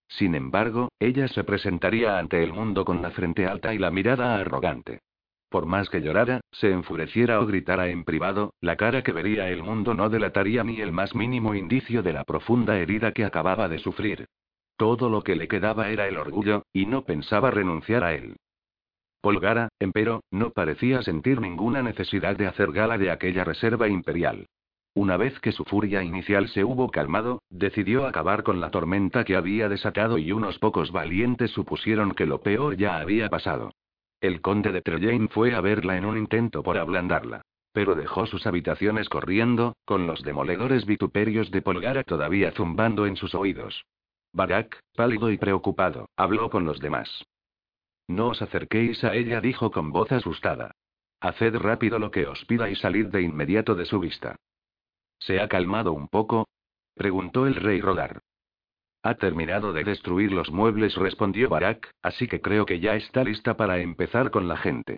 Sin embargo, ella se presentaría ante el mundo con la frente alta y la mirada arrogante. Por más que llorara, se enfureciera o gritara en privado, la cara que vería el mundo no delataría ni el más mínimo indicio de la profunda herida que acababa de sufrir. Todo lo que le quedaba era el orgullo, y no pensaba renunciar a él. Polgara, empero, no parecía sentir ninguna necesidad de hacer gala de aquella reserva imperial. Una vez que su furia inicial se hubo calmado, decidió acabar con la tormenta que había desatado y unos pocos valientes supusieron que lo peor ya había pasado. El conde de Trellane fue a verla en un intento por ablandarla. Pero dejó sus habitaciones corriendo, con los demoledores vituperios de Polgara todavía zumbando en sus oídos. Barak, pálido y preocupado, habló con los demás. No os acerquéis a ella, dijo con voz asustada. Haced rápido lo que os pida y salid de inmediato de su vista. ¿Se ha calmado un poco? preguntó el rey Rodar. Ha terminado de destruir los muebles, respondió Barak, así que creo que ya está lista para empezar con la gente.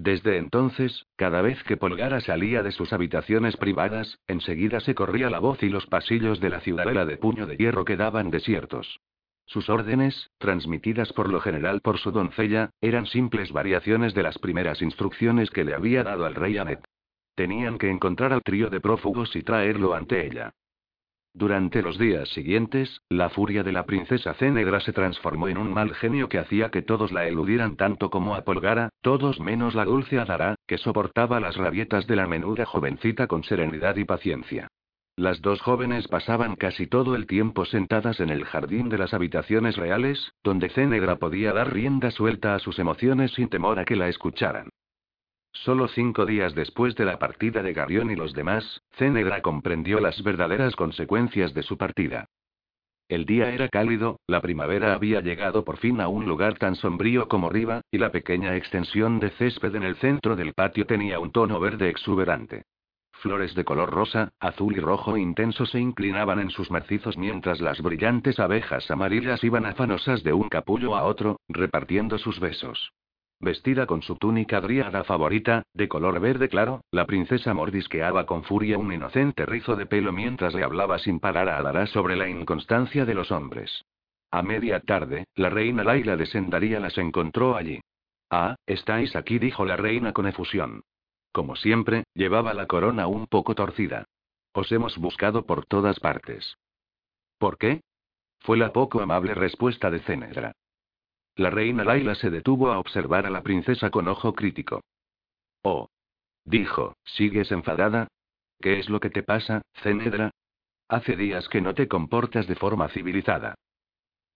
Desde entonces, cada vez que Polgara salía de sus habitaciones privadas, enseguida se corría la voz y los pasillos de la ciudadela de puño de hierro quedaban desiertos. Sus órdenes, transmitidas por lo general por su doncella, eran simples variaciones de las primeras instrucciones que le había dado al rey Anet. Tenían que encontrar al trío de prófugos y traerlo ante ella. Durante los días siguientes, la furia de la princesa Cenegra se transformó en un mal genio que hacía que todos la eludieran tanto como a Polgara, todos menos la dulce Adara, que soportaba las rabietas de la menuda jovencita con serenidad y paciencia. Las dos jóvenes pasaban casi todo el tiempo sentadas en el jardín de las habitaciones reales, donde Cenegra podía dar rienda suelta a sus emociones sin temor a que la escucharan. Solo cinco días después de la partida de Garión y los demás, Cenegra comprendió las verdaderas consecuencias de su partida. El día era cálido, la primavera había llegado por fin a un lugar tan sombrío como Riva, y la pequeña extensión de césped en el centro del patio tenía un tono verde exuberante. Flores de color rosa, azul y rojo intenso se inclinaban en sus macizos mientras las brillantes abejas amarillas iban afanosas de un capullo a otro, repartiendo sus besos. Vestida con su túnica dríada favorita, de color verde claro, la princesa mordisqueaba con furia un inocente rizo de pelo mientras le hablaba sin parar a Alara sobre la inconstancia de los hombres. A media tarde, la reina Laila de Sendaría las encontró allí. Ah, estáis aquí, dijo la reina con efusión. Como siempre, llevaba la corona un poco torcida. Os hemos buscado por todas partes. ¿Por qué? Fue la poco amable respuesta de Cenedra. La reina Laila se detuvo a observar a la princesa con ojo crítico. Oh. Dijo, ¿sigues enfadada? ¿Qué es lo que te pasa, Cenedra? Hace días que no te comportas de forma civilizada.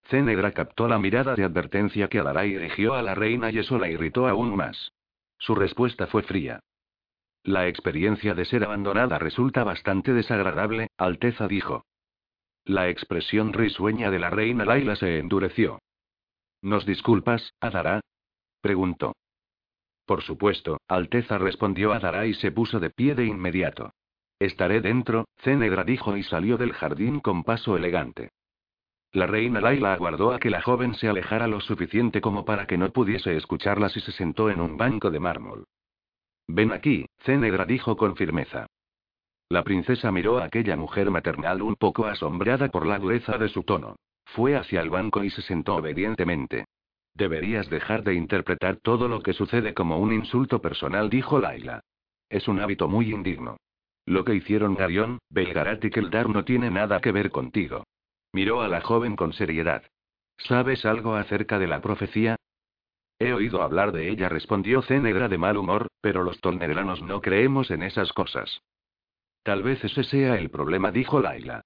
Cenedra captó la mirada de advertencia que Adarai dirigió a la reina y eso la irritó aún más. Su respuesta fue fría. La experiencia de ser abandonada resulta bastante desagradable, Alteza dijo. La expresión risueña de la reina Laila se endureció. ¿Nos disculpas, Adara? preguntó. Por supuesto, Alteza respondió Adara y se puso de pie de inmediato. Estaré dentro, Cenegra dijo y salió del jardín con paso elegante. La reina Laila aguardó a que la joven se alejara lo suficiente como para que no pudiese escucharlas y se sentó en un banco de mármol. Ven aquí, Cenegra dijo con firmeza. La princesa miró a aquella mujer maternal un poco asombrada por la dureza de su tono. Fue hacia el banco y se sentó obedientemente. Deberías dejar de interpretar todo lo que sucede como un insulto personal, dijo Laila. Es un hábito muy indigno. Lo que hicieron Garión, Belgarat y Keldar no tiene nada que ver contigo. Miró a la joven con seriedad. ¿Sabes algo acerca de la profecía? He oído hablar de ella, respondió Cenegra de mal humor, pero los tolnedranos no creemos en esas cosas. Tal vez ese sea el problema, dijo Laila.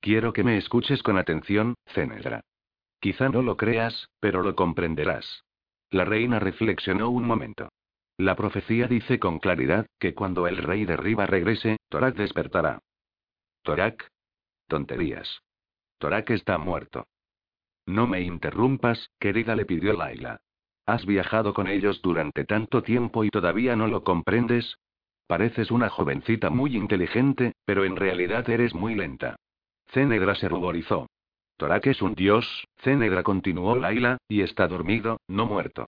Quiero que me escuches con atención, Cenedra. Quizá no lo creas, pero lo comprenderás. La reina reflexionó un momento. La profecía dice con claridad que cuando el rey de Riva regrese, Torak despertará. ¿Torak? Tonterías. Torak está muerto. No me interrumpas, querida, le pidió Laila. Has viajado con ellos durante tanto tiempo y todavía no lo comprendes. Pareces una jovencita muy inteligente, pero en realidad eres muy lenta. Cénegra se ruborizó. Torak es un dios, Cénegra continuó Laila, y está dormido, no muerto.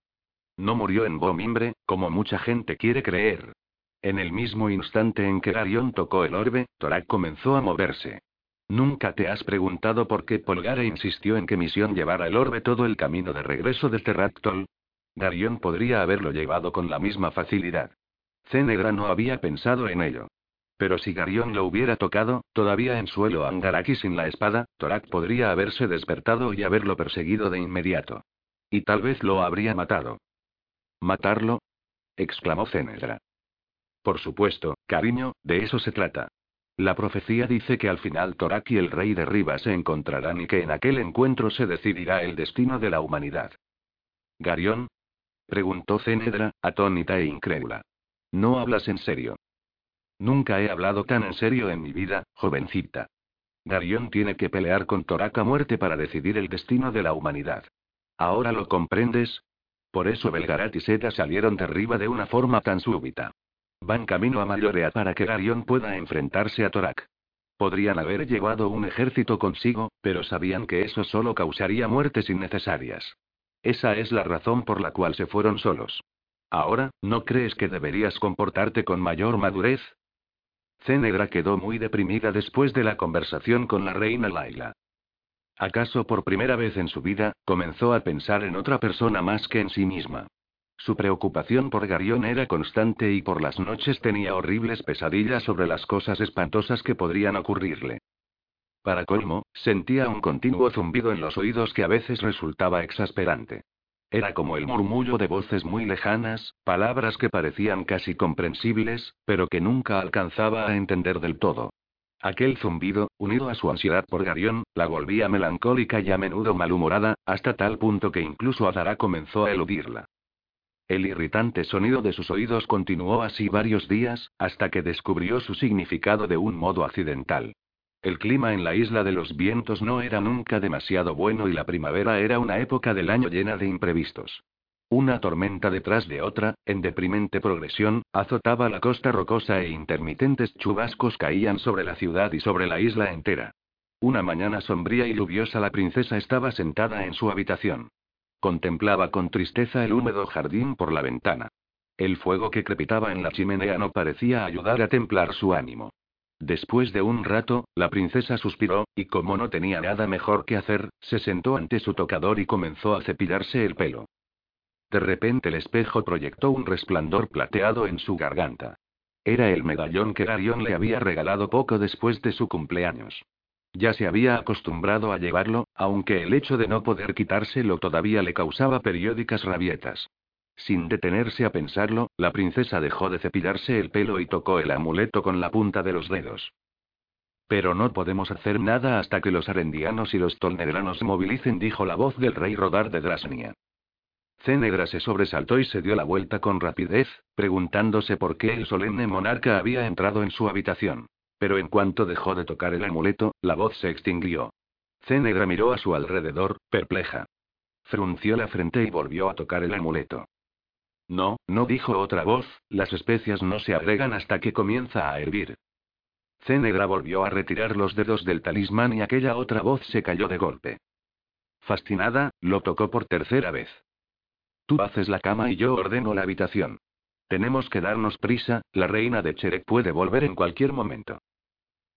No murió en Bomimbre, como mucha gente quiere creer. En el mismo instante en que Garión tocó el orbe, Torak comenzó a moverse. ¿Nunca te has preguntado por qué Polgare insistió en que Misión llevara el orbe todo el camino de regreso desde Ractol? Garión podría haberlo llevado con la misma facilidad. Cenegra no había pensado en ello. Pero si Garión lo hubiera tocado, todavía en suelo Angaraki sin la espada, Torak podría haberse despertado y haberlo perseguido de inmediato. Y tal vez lo habría matado. ¿Matarlo? exclamó Cenegra. Por supuesto, cariño, de eso se trata. La profecía dice que al final Torak y el rey de Riva se encontrarán y que en aquel encuentro se decidirá el destino de la humanidad. ¿Garión? preguntó Cenedra, atónita e incrédula. ¿No hablas en serio? Nunca he hablado tan en serio en mi vida, jovencita. Garión tiene que pelear con Torak a muerte para decidir el destino de la humanidad. ¿Ahora lo comprendes? Por eso Belgarat y Seta salieron de Riva de una forma tan súbita. Van camino a Mayorea para que Garión pueda enfrentarse a Torak. Podrían haber llevado un ejército consigo, pero sabían que eso solo causaría muertes innecesarias. Esa es la razón por la cual se fueron solos. Ahora, ¿no crees que deberías comportarte con mayor madurez? Cenegra quedó muy deprimida después de la conversación con la reina Laila. ¿Acaso por primera vez en su vida, comenzó a pensar en otra persona más que en sí misma? Su preocupación por Garión era constante y por las noches tenía horribles pesadillas sobre las cosas espantosas que podrían ocurrirle. Para colmo, sentía un continuo zumbido en los oídos que a veces resultaba exasperante. Era como el murmullo de voces muy lejanas, palabras que parecían casi comprensibles, pero que nunca alcanzaba a entender del todo. Aquel zumbido, unido a su ansiedad por Garión, la volvía melancólica y a menudo malhumorada, hasta tal punto que incluso Adara comenzó a eludirla. El irritante sonido de sus oídos continuó así varios días, hasta que descubrió su significado de un modo accidental. El clima en la isla de los vientos no era nunca demasiado bueno y la primavera era una época del año llena de imprevistos. Una tormenta detrás de otra, en deprimente progresión, azotaba la costa rocosa e intermitentes chubascos caían sobre la ciudad y sobre la isla entera. Una mañana sombría y lluviosa la princesa estaba sentada en su habitación. Contemplaba con tristeza el húmedo jardín por la ventana. El fuego que crepitaba en la chimenea no parecía ayudar a templar su ánimo. Después de un rato, la princesa suspiró, y como no tenía nada mejor que hacer, se sentó ante su tocador y comenzó a cepillarse el pelo. De repente el espejo proyectó un resplandor plateado en su garganta. Era el medallón que Garión le había regalado poco después de su cumpleaños. Ya se había acostumbrado a llevarlo, aunque el hecho de no poder quitárselo todavía le causaba periódicas rabietas. Sin detenerse a pensarlo, la princesa dejó de cepillarse el pelo y tocó el amuleto con la punta de los dedos. Pero no podemos hacer nada hasta que los arendianos y los tolnedranos se movilicen, dijo la voz del rey Rodar de Drasnia. Cénegra se sobresaltó y se dio la vuelta con rapidez, preguntándose por qué el solemne monarca había entrado en su habitación. Pero en cuanto dejó de tocar el amuleto, la voz se extinguió. Cénegra miró a su alrededor, perpleja. Frunció la frente y volvió a tocar el amuleto. No, no dijo otra voz, las especias no se agregan hasta que comienza a hervir. Cénegra volvió a retirar los dedos del talismán y aquella otra voz se cayó de golpe. Fascinada, lo tocó por tercera vez. Tú haces la cama y yo ordeno la habitación. Tenemos que darnos prisa, la reina de Cherek puede volver en cualquier momento.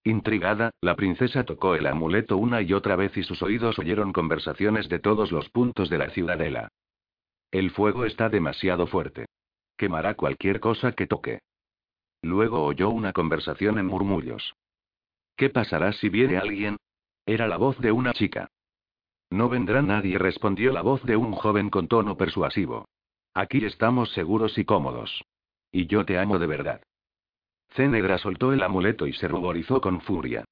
Intrigada, la princesa tocó el amuleto una y otra vez y sus oídos oyeron conversaciones de todos los puntos de la ciudadela. El fuego está demasiado fuerte. Quemará cualquier cosa que toque. Luego oyó una conversación en murmullos. ¿Qué pasará si viene alguien? Era la voz de una chica. No vendrá nadie, respondió la voz de un joven con tono persuasivo. Aquí estamos seguros y cómodos. Y yo te amo de verdad. Cénegra soltó el amuleto y se ruborizó con furia.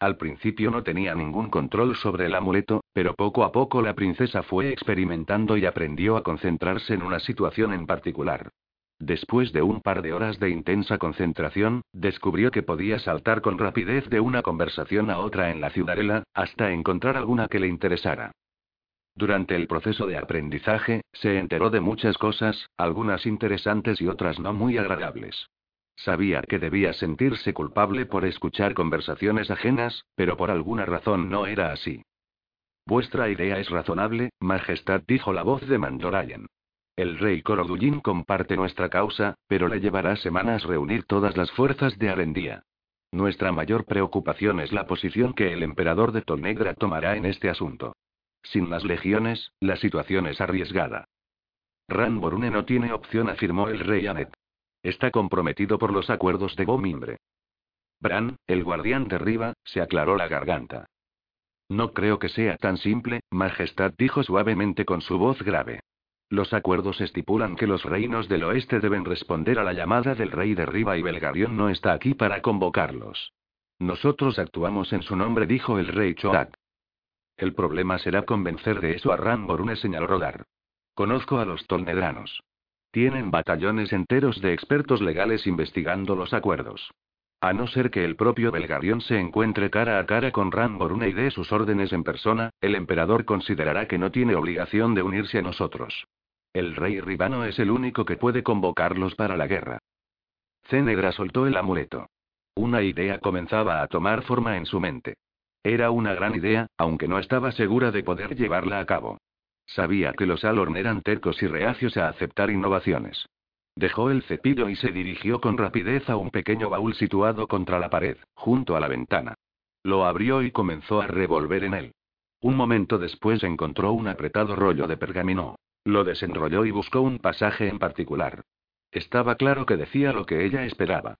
Al principio no tenía ningún control sobre el amuleto, pero poco a poco la princesa fue experimentando y aprendió a concentrarse en una situación en particular. Después de un par de horas de intensa concentración, descubrió que podía saltar con rapidez de una conversación a otra en la ciudadela, hasta encontrar alguna que le interesara. Durante el proceso de aprendizaje, se enteró de muchas cosas, algunas interesantes y otras no muy agradables. Sabía que debía sentirse culpable por escuchar conversaciones ajenas, pero por alguna razón no era así. Vuestra idea es razonable, Majestad, dijo la voz de Mandorayan. El rey Corodullín comparte nuestra causa, pero le llevará semanas reunir todas las fuerzas de Arendía. Nuestra mayor preocupación es la posición que el emperador de Tonegra tomará en este asunto. Sin las legiones, la situación es arriesgada. Ran Borune no tiene opción, afirmó el rey Anet. Está comprometido por los acuerdos de Bomimbre. Bran, el guardián de Riva, se aclaró la garganta. No creo que sea tan simple, Majestad dijo suavemente con su voz grave. Los acuerdos estipulan que los reinos del oeste deben responder a la llamada del rey de Riva y Belgarión no está aquí para convocarlos. Nosotros actuamos en su nombre, dijo el rey Choak. El problema será convencer de eso a Ramborune, señaló Rodar. Conozco a los tolnedranos. Tienen batallones enteros de expertos legales investigando los acuerdos. A no ser que el propio Belgarión se encuentre cara a cara con Ramborune y dé sus órdenes en persona, el emperador considerará que no tiene obligación de unirse a nosotros. El rey Ribano es el único que puede convocarlos para la guerra. Cénegra soltó el amuleto. Una idea comenzaba a tomar forma en su mente. Era una gran idea, aunque no estaba segura de poder llevarla a cabo. Sabía que los Alorn eran tercos y reacios a aceptar innovaciones. Dejó el cepillo y se dirigió con rapidez a un pequeño baúl situado contra la pared, junto a la ventana. Lo abrió y comenzó a revolver en él. Un momento después encontró un apretado rollo de pergamino. Lo desenrolló y buscó un pasaje en particular. Estaba claro que decía lo que ella esperaba.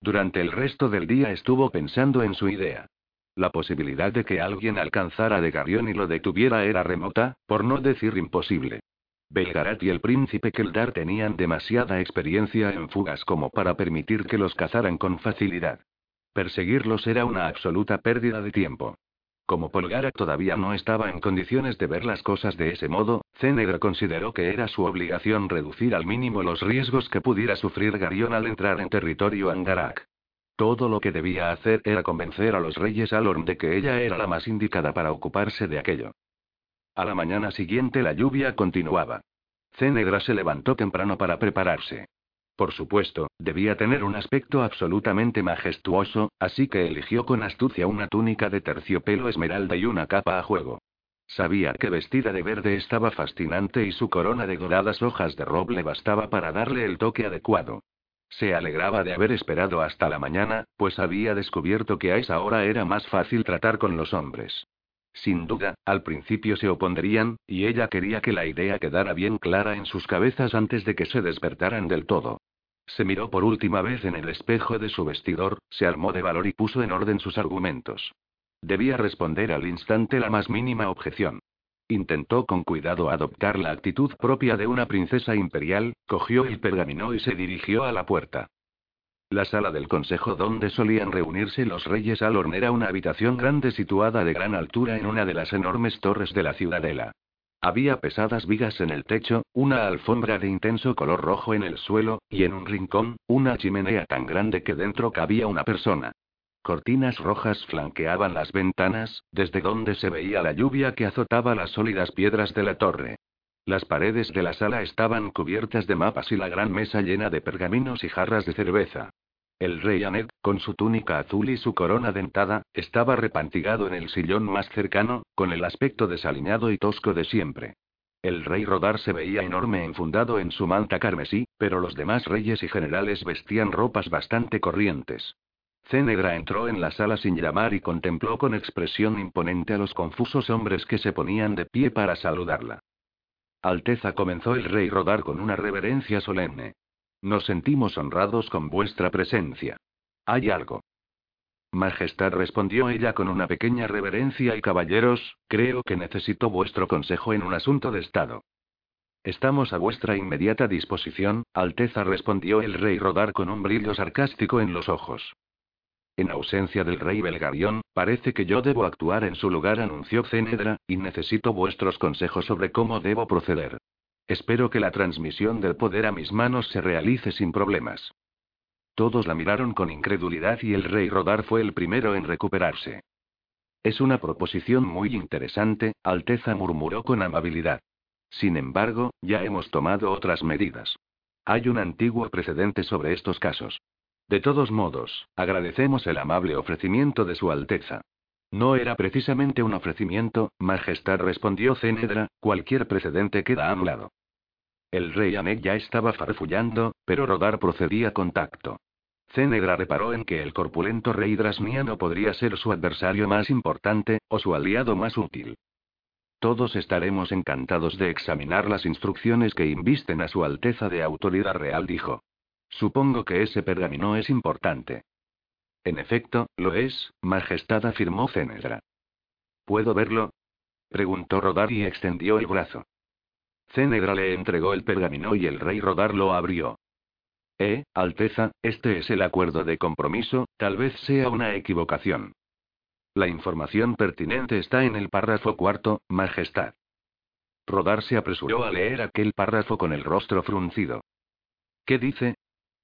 Durante el resto del día estuvo pensando en su idea. La posibilidad de que alguien alcanzara de Garión y lo detuviera era remota, por no decir imposible. Belgarat y el príncipe Keldar tenían demasiada experiencia en fugas como para permitir que los cazaran con facilidad. Perseguirlos era una absoluta pérdida de tiempo. Como Polgara todavía no estaba en condiciones de ver las cosas de ese modo, Cenegra consideró que era su obligación reducir al mínimo los riesgos que pudiera sufrir Garión al entrar en territorio Angarak. Todo lo que debía hacer era convencer a los reyes Alorn de que ella era la más indicada para ocuparse de aquello. A la mañana siguiente la lluvia continuaba. Cenegra se levantó temprano para prepararse. Por supuesto, debía tener un aspecto absolutamente majestuoso, así que eligió con astucia una túnica de terciopelo esmeralda y una capa a juego. Sabía que vestida de verde estaba fascinante y su corona de doradas hojas de roble bastaba para darle el toque adecuado. Se alegraba de haber esperado hasta la mañana, pues había descubierto que a esa hora era más fácil tratar con los hombres. Sin duda, al principio se opondrían, y ella quería que la idea quedara bien clara en sus cabezas antes de que se despertaran del todo. Se miró por última vez en el espejo de su vestidor, se armó de valor y puso en orden sus argumentos. Debía responder al instante la más mínima objeción. Intentó con cuidado adoptar la actitud propia de una princesa imperial, cogió el pergamino y se dirigió a la puerta. La sala del consejo donde solían reunirse los reyes Alorn era una habitación grande situada de gran altura en una de las enormes torres de la ciudadela. Había pesadas vigas en el techo, una alfombra de intenso color rojo en el suelo, y en un rincón, una chimenea tan grande que dentro cabía una persona. Cortinas rojas flanqueaban las ventanas, desde donde se veía la lluvia que azotaba las sólidas piedras de la torre. Las paredes de la sala estaban cubiertas de mapas y la gran mesa llena de pergaminos y jarras de cerveza. El rey Anet, con su túnica azul y su corona dentada, estaba repantigado en el sillón más cercano, con el aspecto desaliñado y tosco de siempre. El rey Rodar se veía enorme enfundado en su manta carmesí, pero los demás reyes y generales vestían ropas bastante corrientes. Cénegra entró en la sala sin llamar y contempló con expresión imponente a los confusos hombres que se ponían de pie para saludarla. Alteza comenzó el rey Rodar con una reverencia solemne. Nos sentimos honrados con vuestra presencia. Hay algo. Majestad respondió ella con una pequeña reverencia y caballeros, creo que necesito vuestro consejo en un asunto de Estado. Estamos a vuestra inmediata disposición, Alteza respondió el rey Rodar con un brillo sarcástico en los ojos. En ausencia del rey Belgarión, parece que yo debo actuar en su lugar, anunció Cenedra, y necesito vuestros consejos sobre cómo debo proceder. Espero que la transmisión del poder a mis manos se realice sin problemas. Todos la miraron con incredulidad y el rey Rodar fue el primero en recuperarse. Es una proposición muy interesante, Alteza murmuró con amabilidad. Sin embargo, ya hemos tomado otras medidas. Hay un antiguo precedente sobre estos casos. De todos modos, agradecemos el amable ofrecimiento de Su Alteza. No era precisamente un ofrecimiento, Majestad respondió Cenedra, cualquier precedente queda a un lado. El rey Anek ya estaba farfullando, pero Rodar procedía con tacto. Cenedra reparó en que el corpulento rey Drasniano podría ser su adversario más importante, o su aliado más útil. Todos estaremos encantados de examinar las instrucciones que invisten a su Alteza de autoridad real, dijo. Supongo que ese pergamino es importante. En efecto, lo es, Majestad, afirmó Cenedra. ¿Puedo verlo? preguntó Rodar y extendió el brazo. Cenedra le entregó el pergamino y el rey Rodar lo abrió. Eh, Alteza, este es el acuerdo de compromiso, tal vez sea una equivocación. La información pertinente está en el párrafo cuarto, Majestad. Rodar se apresuró a leer aquel párrafo con el rostro fruncido. ¿Qué dice?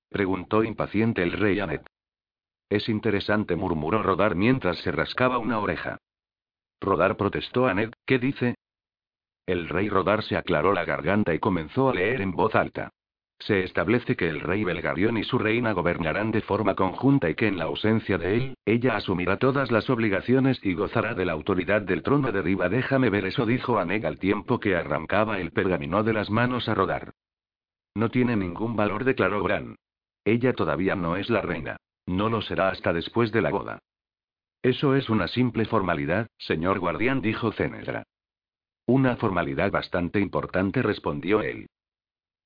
Preguntó impaciente el rey Anet. Es interesante, murmuró Rodar mientras se rascaba una oreja. Rodar protestó a Ned, ¿qué dice? El rey Rodar se aclaró la garganta y comenzó a leer en voz alta. Se establece que el rey Belgarión y su reina gobernarán de forma conjunta y que en la ausencia de él, ella asumirá todas las obligaciones y gozará de la autoridad del trono de arriba. Déjame ver eso, dijo Aneg al tiempo que arrancaba el pergamino de las manos a rodar. No tiene ningún valor, declaró Bran. Ella todavía no es la reina. No lo será hasta después de la boda. Eso es una simple formalidad, señor guardián, dijo Cenedra. Una formalidad bastante importante, respondió él.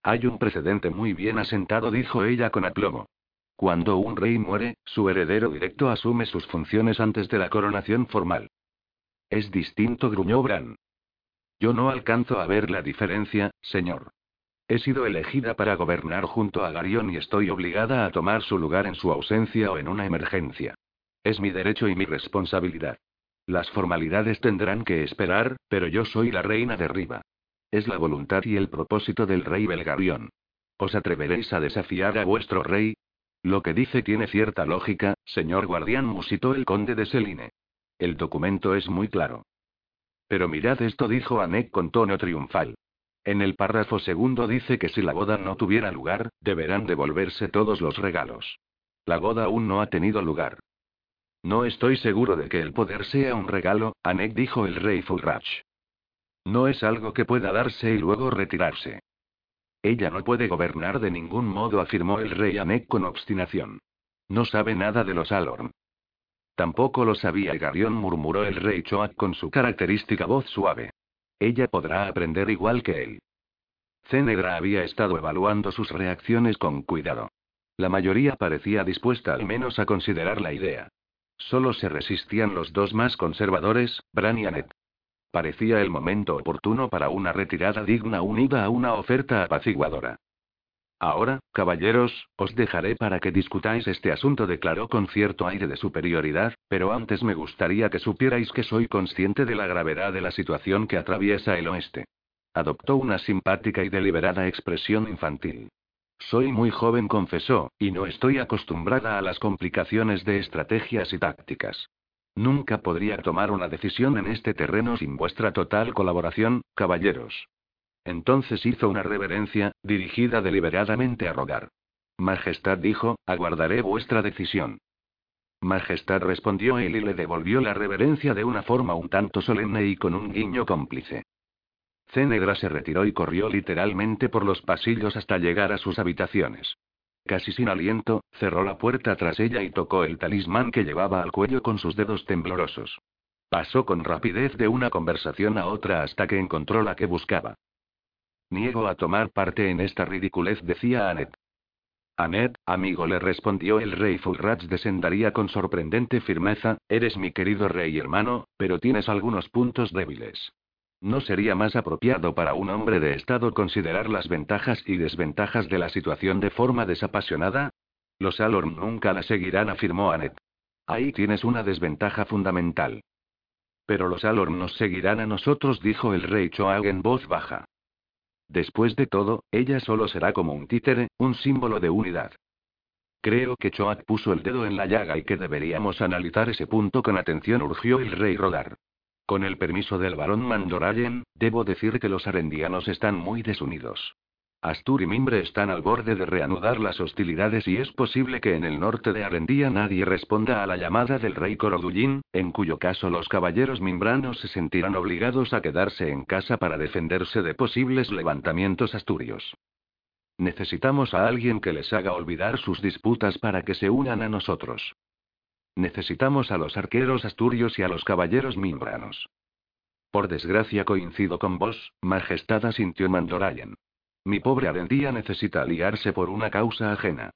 Hay un precedente muy bien asentado, dijo ella con aplomo. Cuando un rey muere, su heredero directo asume sus funciones antes de la coronación formal. Es distinto, gruñó Bran. Yo no alcanzo a ver la diferencia, señor. He sido elegida para gobernar junto a Garión y estoy obligada a tomar su lugar en su ausencia o en una emergencia. Es mi derecho y mi responsabilidad. Las formalidades tendrán que esperar, pero yo soy la reina de Riva. Es la voluntad y el propósito del rey Belgarión. ¿Os atreveréis a desafiar a vuestro rey? Lo que dice tiene cierta lógica, señor guardián, musitó el conde de Seline. El documento es muy claro. Pero mirad esto, dijo Anek con tono triunfal. En el párrafo segundo dice que si la boda no tuviera lugar, deberán devolverse todos los regalos. La boda aún no ha tenido lugar. No estoy seguro de que el poder sea un regalo, Anek dijo el rey Fulrach. No es algo que pueda darse y luego retirarse. Ella no puede gobernar de ningún modo, afirmó el rey Anek con obstinación. No sabe nada de los Alorn. Tampoco lo sabía Garión, murmuró el rey Choak con su característica voz suave. Ella podrá aprender igual que él. Cenedra había estado evaluando sus reacciones con cuidado. La mayoría parecía dispuesta al menos a considerar la idea. Solo se resistían los dos más conservadores, Bran y Anet. Parecía el momento oportuno para una retirada digna unida a una oferta apaciguadora. Ahora, caballeros, os dejaré para que discutáis este asunto, declaró con cierto aire de superioridad, pero antes me gustaría que supierais que soy consciente de la gravedad de la situación que atraviesa el oeste. Adoptó una simpática y deliberada expresión infantil. Soy muy joven, confesó, y no estoy acostumbrada a las complicaciones de estrategias y tácticas. Nunca podría tomar una decisión en este terreno sin vuestra total colaboración, caballeros. Entonces hizo una reverencia, dirigida deliberadamente a Rodar. Majestad dijo, aguardaré vuestra decisión. Majestad respondió él y le devolvió la reverencia de una forma un tanto solemne y con un guiño cómplice. Cenegra se retiró y corrió literalmente por los pasillos hasta llegar a sus habitaciones. Casi sin aliento, cerró la puerta tras ella y tocó el talismán que llevaba al cuello con sus dedos temblorosos. Pasó con rapidez de una conversación a otra hasta que encontró la que buscaba. Niego a tomar parte en esta ridiculez, decía Anet. Anet, amigo, le respondió el rey Fulrach de Sendaría con sorprendente firmeza, eres mi querido rey hermano, pero tienes algunos puntos débiles. ¿No sería más apropiado para un hombre de Estado considerar las ventajas y desventajas de la situación de forma desapasionada? Los Alorn nunca la seguirán, afirmó Anet. Ahí tienes una desventaja fundamental. Pero los Alor nos seguirán a nosotros, dijo el rey Choag en voz baja. Después de todo, ella solo será como un títere, un símbolo de unidad. Creo que Choak puso el dedo en la llaga y que deberíamos analizar ese punto con atención, urgió el rey Rodar. Con el permiso del barón Mandorayen, debo decir que los arendianos están muy desunidos. Astur y Mimbre están al borde de reanudar las hostilidades y es posible que en el norte de Arendía nadie responda a la llamada del rey Corodullín, en cuyo caso los caballeros mimbranos se sentirán obligados a quedarse en casa para defenderse de posibles levantamientos asturios. Necesitamos a alguien que les haga olvidar sus disputas para que se unan a nosotros. Necesitamos a los arqueros asturios y a los caballeros mimbranos. Por desgracia coincido con vos, Majestad asintió Mandorayen. Mi pobre Arendía necesita aliarse por una causa ajena.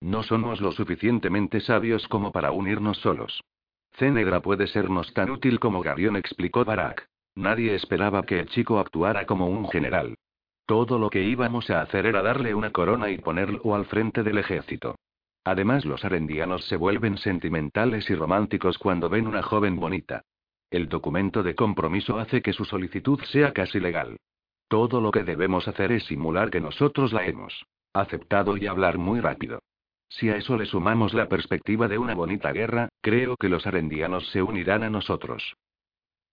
No somos lo suficientemente sabios como para unirnos solos. Cenegra puede sernos tan útil como Garión, explicó Barak. Nadie esperaba que el chico actuara como un general. Todo lo que íbamos a hacer era darle una corona y ponerlo al frente del ejército. Además, los arendianos se vuelven sentimentales y románticos cuando ven una joven bonita. El documento de compromiso hace que su solicitud sea casi legal. Todo lo que debemos hacer es simular que nosotros la hemos aceptado y hablar muy rápido. Si a eso le sumamos la perspectiva de una bonita guerra, creo que los arendianos se unirán a nosotros.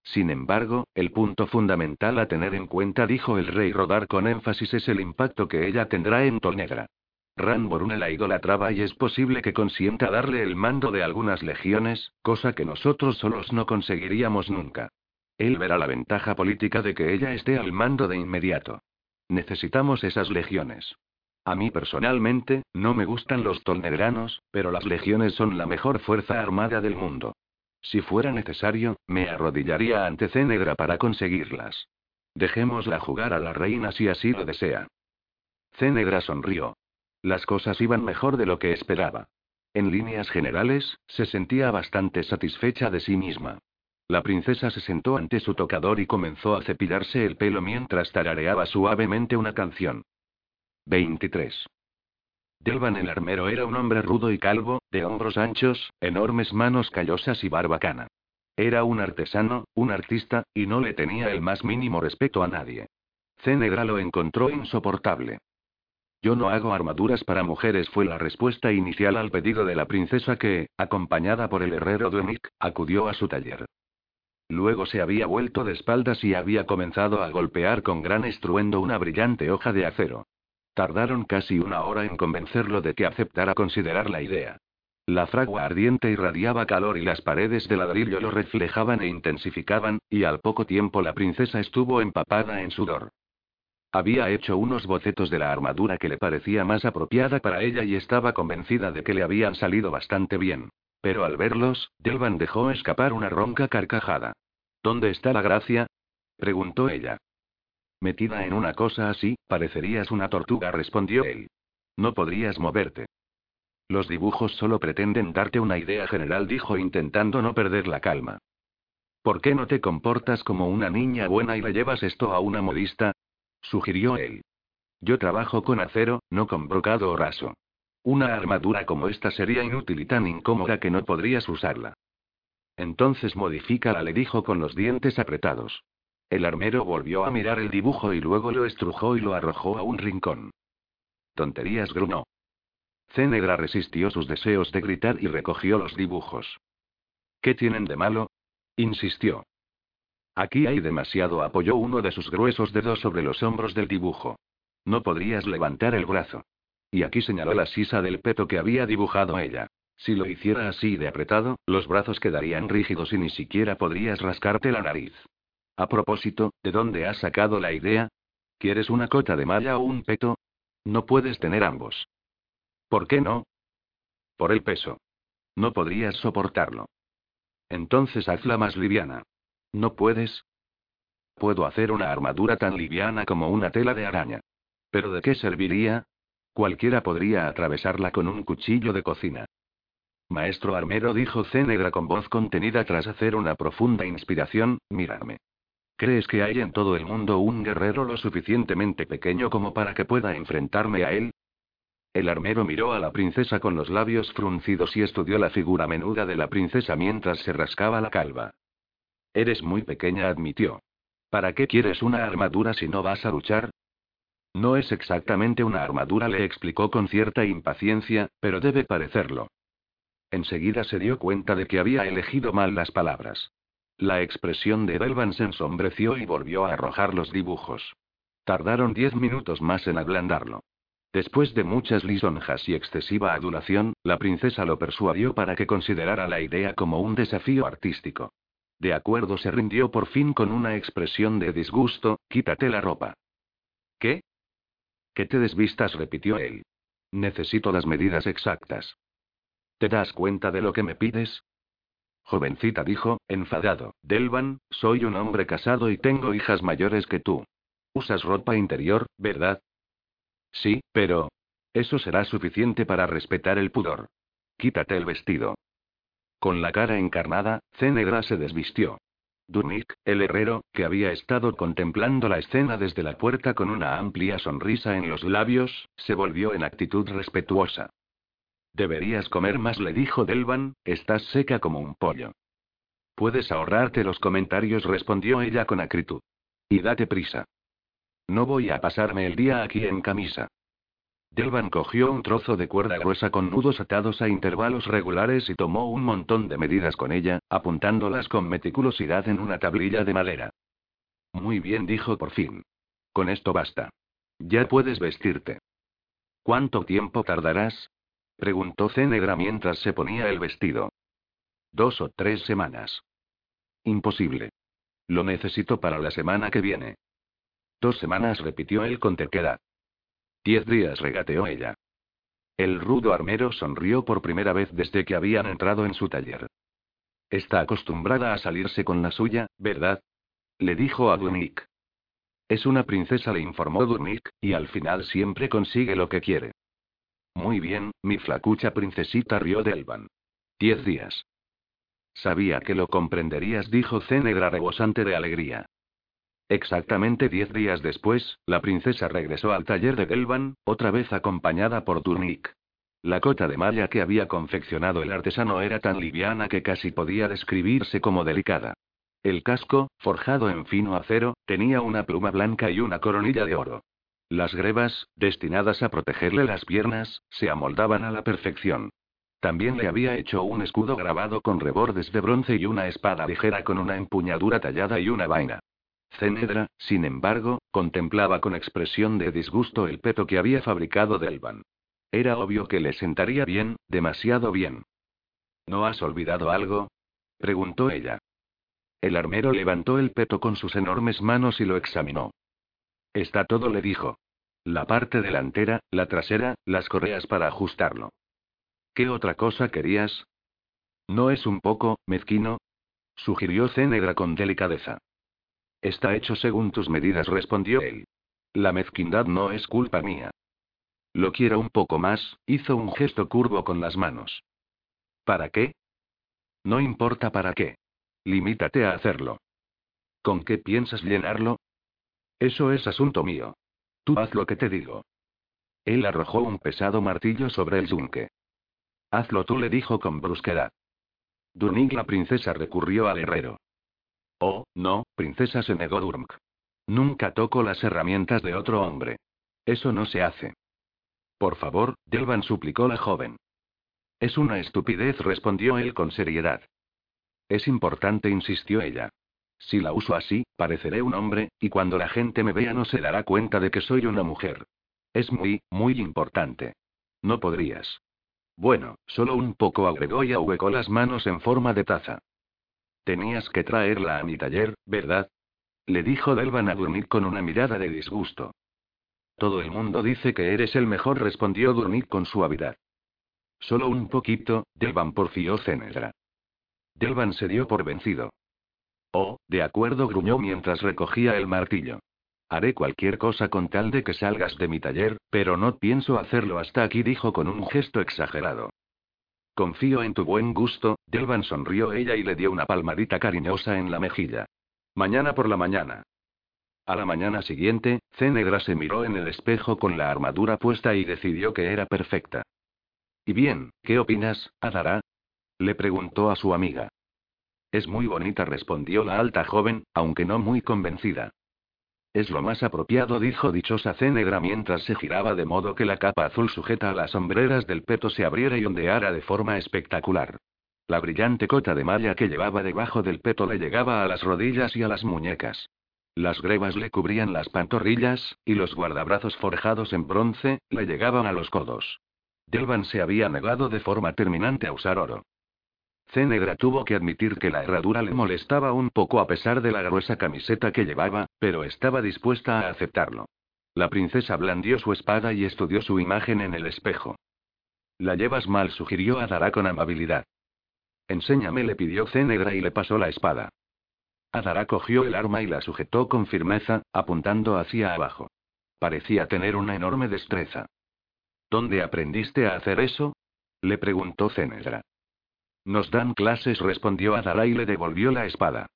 Sin embargo, el punto fundamental a tener en cuenta, dijo el rey Rodar con énfasis, es el impacto que ella tendrá en Tolnegra. Ranborune la idolatraba y es posible que consienta darle el mando de algunas legiones, cosa que nosotros solos no conseguiríamos nunca. Él verá la ventaja política de que ella esté al mando de inmediato. Necesitamos esas legiones. A mí personalmente, no me gustan los tolnegranos, pero las legiones son la mejor fuerza armada del mundo. Si fuera necesario, me arrodillaría ante Cenegra para conseguirlas. Dejémosla jugar a la reina si así lo desea. Cenegra sonrió. Las cosas iban mejor de lo que esperaba. En líneas generales, se sentía bastante satisfecha de sí misma. La princesa se sentó ante su tocador y comenzó a cepillarse el pelo mientras tarareaba suavemente una canción. 23. Delvan el armero era un hombre rudo y calvo, de hombros anchos, enormes manos callosas y barbacana. Era un artesano, un artista, y no le tenía el más mínimo respeto a nadie. Cenegra lo encontró insoportable. Yo no hago armaduras para mujeres, fue la respuesta inicial al pedido de la princesa que, acompañada por el herrero Duenic, acudió a su taller. Luego se había vuelto de espaldas y había comenzado a golpear con gran estruendo una brillante hoja de acero. Tardaron casi una hora en convencerlo de que aceptara considerar la idea. La fragua ardiente irradiaba calor y las paredes de ladrillo lo reflejaban e intensificaban, y al poco tiempo la princesa estuvo empapada en sudor. Había hecho unos bocetos de la armadura que le parecía más apropiada para ella y estaba convencida de que le habían salido bastante bien. Pero al verlos, Delvan dejó escapar una ronca carcajada. ¿Dónde está la gracia? preguntó ella. Metida en una cosa así, parecerías una tortuga, respondió él. No podrías moverte. Los dibujos solo pretenden darte una idea general, dijo intentando no perder la calma. ¿Por qué no te comportas como una niña buena y le llevas esto a una modista? sugirió él. Yo trabajo con acero, no con brocado o raso. Una armadura como esta sería inútil y tan incómoda que no podrías usarla. Entonces modifícala, le dijo con los dientes apretados. El armero volvió a mirar el dibujo y luego lo estrujó y lo arrojó a un rincón. Tonterías, grunó. Cenegra resistió sus deseos de gritar y recogió los dibujos. ¿Qué tienen de malo? insistió. Aquí hay demasiado, apoyó uno de sus gruesos dedos sobre los hombros del dibujo. No podrías levantar el brazo. Y aquí señaló la sisa del peto que había dibujado ella. Si lo hiciera así de apretado, los brazos quedarían rígidos y ni siquiera podrías rascarte la nariz. A propósito, ¿de dónde has sacado la idea? ¿Quieres una cota de malla o un peto? No puedes tener ambos. ¿Por qué no? Por el peso. No podrías soportarlo. Entonces hazla más liviana. ¿No puedes? Puedo hacer una armadura tan liviana como una tela de araña. ¿Pero de qué serviría? Cualquiera podría atravesarla con un cuchillo de cocina. Maestro armero, dijo Cenegra con voz contenida tras hacer una profunda inspiración, mírame. ¿Crees que hay en todo el mundo un guerrero lo suficientemente pequeño como para que pueda enfrentarme a él? El armero miró a la princesa con los labios fruncidos y estudió la figura menuda de la princesa mientras se rascaba la calva. Eres muy pequeña, admitió. ¿Para qué quieres una armadura si no vas a luchar? No es exactamente una armadura, le explicó con cierta impaciencia, pero debe parecerlo. Enseguida se dio cuenta de que había elegido mal las palabras. La expresión de Delvan se ensombreció y volvió a arrojar los dibujos. Tardaron diez minutos más en ablandarlo. Después de muchas lisonjas y excesiva adulación, la princesa lo persuadió para que considerara la idea como un desafío artístico. De acuerdo, se rindió por fin con una expresión de disgusto, quítate la ropa. ¿Qué? Que te desvistas, repitió él. Necesito las medidas exactas. ¿Te das cuenta de lo que me pides? Jovencita dijo, enfadado, Delvan, soy un hombre casado y tengo hijas mayores que tú. Usas ropa interior, ¿verdad? Sí, pero... Eso será suficiente para respetar el pudor. Quítate el vestido. Con la cara encarnada, Cenegra se desvistió. Durnik, el herrero, que había estado contemplando la escena desde la puerta con una amplia sonrisa en los labios, se volvió en actitud respetuosa. Deberías comer más, le dijo Delvan, estás seca como un pollo. Puedes ahorrarte los comentarios, respondió ella con acritud. Y date prisa. No voy a pasarme el día aquí en camisa. Delvan cogió un trozo de cuerda gruesa con nudos atados a intervalos regulares y tomó un montón de medidas con ella, apuntándolas con meticulosidad en una tablilla de madera. Muy bien, dijo por fin. Con esto basta. Ya puedes vestirte. ¿Cuánto tiempo tardarás? Preguntó Cenegra mientras se ponía el vestido. Dos o tres semanas. Imposible. Lo necesito para la semana que viene. Dos semanas, repitió él con terquedad. Diez días, regateó ella. El rudo armero sonrió por primera vez desde que habían entrado en su taller. Está acostumbrada a salirse con la suya, ¿verdad? Le dijo a Durnik. Es una princesa, le informó Durnik, y al final siempre consigue lo que quiere. Muy bien, mi flacucha princesita rió Delvan. Diez días. Sabía que lo comprenderías, dijo Cenegra rebosante de alegría. Exactamente diez días después, la princesa regresó al taller de Delvan, otra vez acompañada por Turnik. La cota de malla que había confeccionado el artesano era tan liviana que casi podía describirse como delicada. El casco, forjado en fino acero, tenía una pluma blanca y una coronilla de oro. Las grebas, destinadas a protegerle las piernas, se amoldaban a la perfección. También le había hecho un escudo grabado con rebordes de bronce y una espada ligera con una empuñadura tallada y una vaina. Cenedra, sin embargo, contemplaba con expresión de disgusto el peto que había fabricado Delvan. Era obvio que le sentaría bien, demasiado bien. ¿No has olvidado algo? preguntó ella. El armero levantó el peto con sus enormes manos y lo examinó. Está todo, le dijo. La parte delantera, la trasera, las correas para ajustarlo. ¿Qué otra cosa querías? ¿No es un poco, mezquino? sugirió Cenegra con delicadeza. Está hecho según tus medidas, respondió él. La mezquindad no es culpa mía. Lo quiero un poco más, hizo un gesto curvo con las manos. ¿Para qué? No importa para qué. Limítate a hacerlo. ¿Con qué piensas llenarlo? Eso es asunto mío. Tú haz lo que te digo. Él arrojó un pesado martillo sobre el yunque. Hazlo tú, le dijo con brusquedad. Durning la princesa recurrió al herrero. Oh, no, princesa, se negó Durmk. Nunca toco las herramientas de otro hombre. Eso no se hace. Por favor, Delvan suplicó la joven. Es una estupidez, respondió él con seriedad. Es importante, insistió ella. Si la uso así, pareceré un hombre, y cuando la gente me vea no se dará cuenta de que soy una mujer. Es muy, muy importante. No podrías. Bueno, solo un poco agregó y ahuecó las manos en forma de taza. Tenías que traerla a mi taller, ¿verdad? Le dijo Delvan a Durnik con una mirada de disgusto. Todo el mundo dice que eres el mejor, respondió Durnik con suavidad. Solo un poquito, Delvan porfió Cenedra. Delvan se dio por vencido. Oh, de acuerdo, gruñó mientras recogía el martillo. Haré cualquier cosa con tal de que salgas de mi taller, pero no pienso hacerlo hasta aquí, dijo con un gesto exagerado. Confío en tu buen gusto, Delvan sonrió ella y le dio una palmadita cariñosa en la mejilla. Mañana por la mañana. A la mañana siguiente, Cenegra se miró en el espejo con la armadura puesta y decidió que era perfecta. ¿Y bien, qué opinas, Adara? Le preguntó a su amiga. Es muy bonita, respondió la alta joven, aunque no muy convencida. Es lo más apropiado, dijo dichosa Cenegra mientras se giraba de modo que la capa azul sujeta a las sombreras del peto se abriera y ondeara de forma espectacular. La brillante cota de malla que llevaba debajo del peto le llegaba a las rodillas y a las muñecas. Las grebas le cubrían las pantorrillas, y los guardabrazos forjados en bronce, le llegaban a los codos. Delvan se había negado de forma terminante a usar oro. Cenegra tuvo que admitir que la herradura le molestaba un poco a pesar de la gruesa camiseta que llevaba, pero estaba dispuesta a aceptarlo. La princesa blandió su espada y estudió su imagen en el espejo. La llevas mal, sugirió Adara con amabilidad. Enséñame, le pidió Cenegra y le pasó la espada. Adara cogió el arma y la sujetó con firmeza, apuntando hacia abajo. Parecía tener una enorme destreza. ¿Dónde aprendiste a hacer eso? le preguntó Cenegra. Nos dan clases, respondió Adara y le devolvió la espada.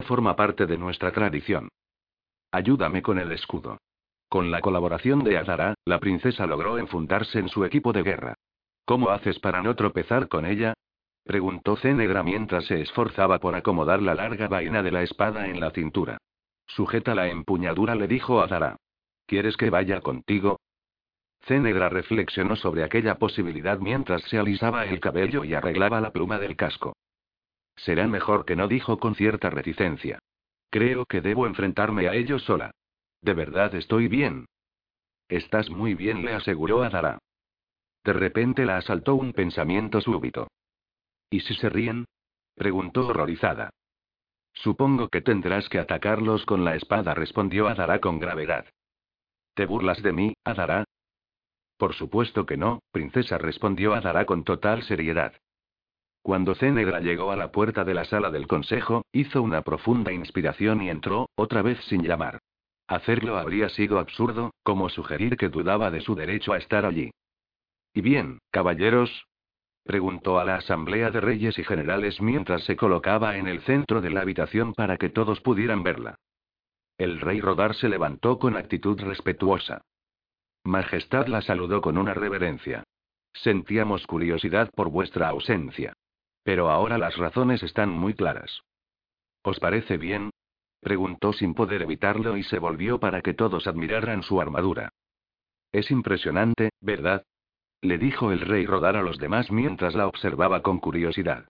Forma parte de nuestra tradición. Ayúdame con el escudo. Con la colaboración de Adara, la princesa logró enfundarse en su equipo de guerra. ¿Cómo haces para no tropezar con ella? preguntó Cenegra mientras se esforzaba por acomodar la larga vaina de la espada en la cintura. Sujeta la empuñadura, le dijo Adara. ¿Quieres que vaya contigo? Cenegra reflexionó sobre aquella posibilidad mientras se alisaba el cabello y arreglaba la pluma del casco. Será mejor que no dijo con cierta reticencia. Creo que debo enfrentarme a ello sola. De verdad estoy bien. Estás muy bien, le aseguró Adara. De repente la asaltó un pensamiento súbito. ¿Y si se ríen? preguntó horrorizada. Supongo que tendrás que atacarlos con la espada, respondió Adara con gravedad. ¿Te burlas de mí, Adara? Por supuesto que no, princesa, respondió Adara con total seriedad. Cuando Cenegra llegó a la puerta de la sala del consejo, hizo una profunda inspiración y entró, otra vez sin llamar. Hacerlo habría sido absurdo, como sugerir que dudaba de su derecho a estar allí. Y bien, caballeros, preguntó a la asamblea de reyes y generales mientras se colocaba en el centro de la habitación para que todos pudieran verla. El rey Rodar se levantó con actitud respetuosa. Majestad la saludó con una reverencia. Sentíamos curiosidad por vuestra ausencia. Pero ahora las razones están muy claras. ¿Os parece bien? preguntó sin poder evitarlo y se volvió para que todos admiraran su armadura. Es impresionante, ¿verdad? le dijo el rey Rodar a los demás mientras la observaba con curiosidad.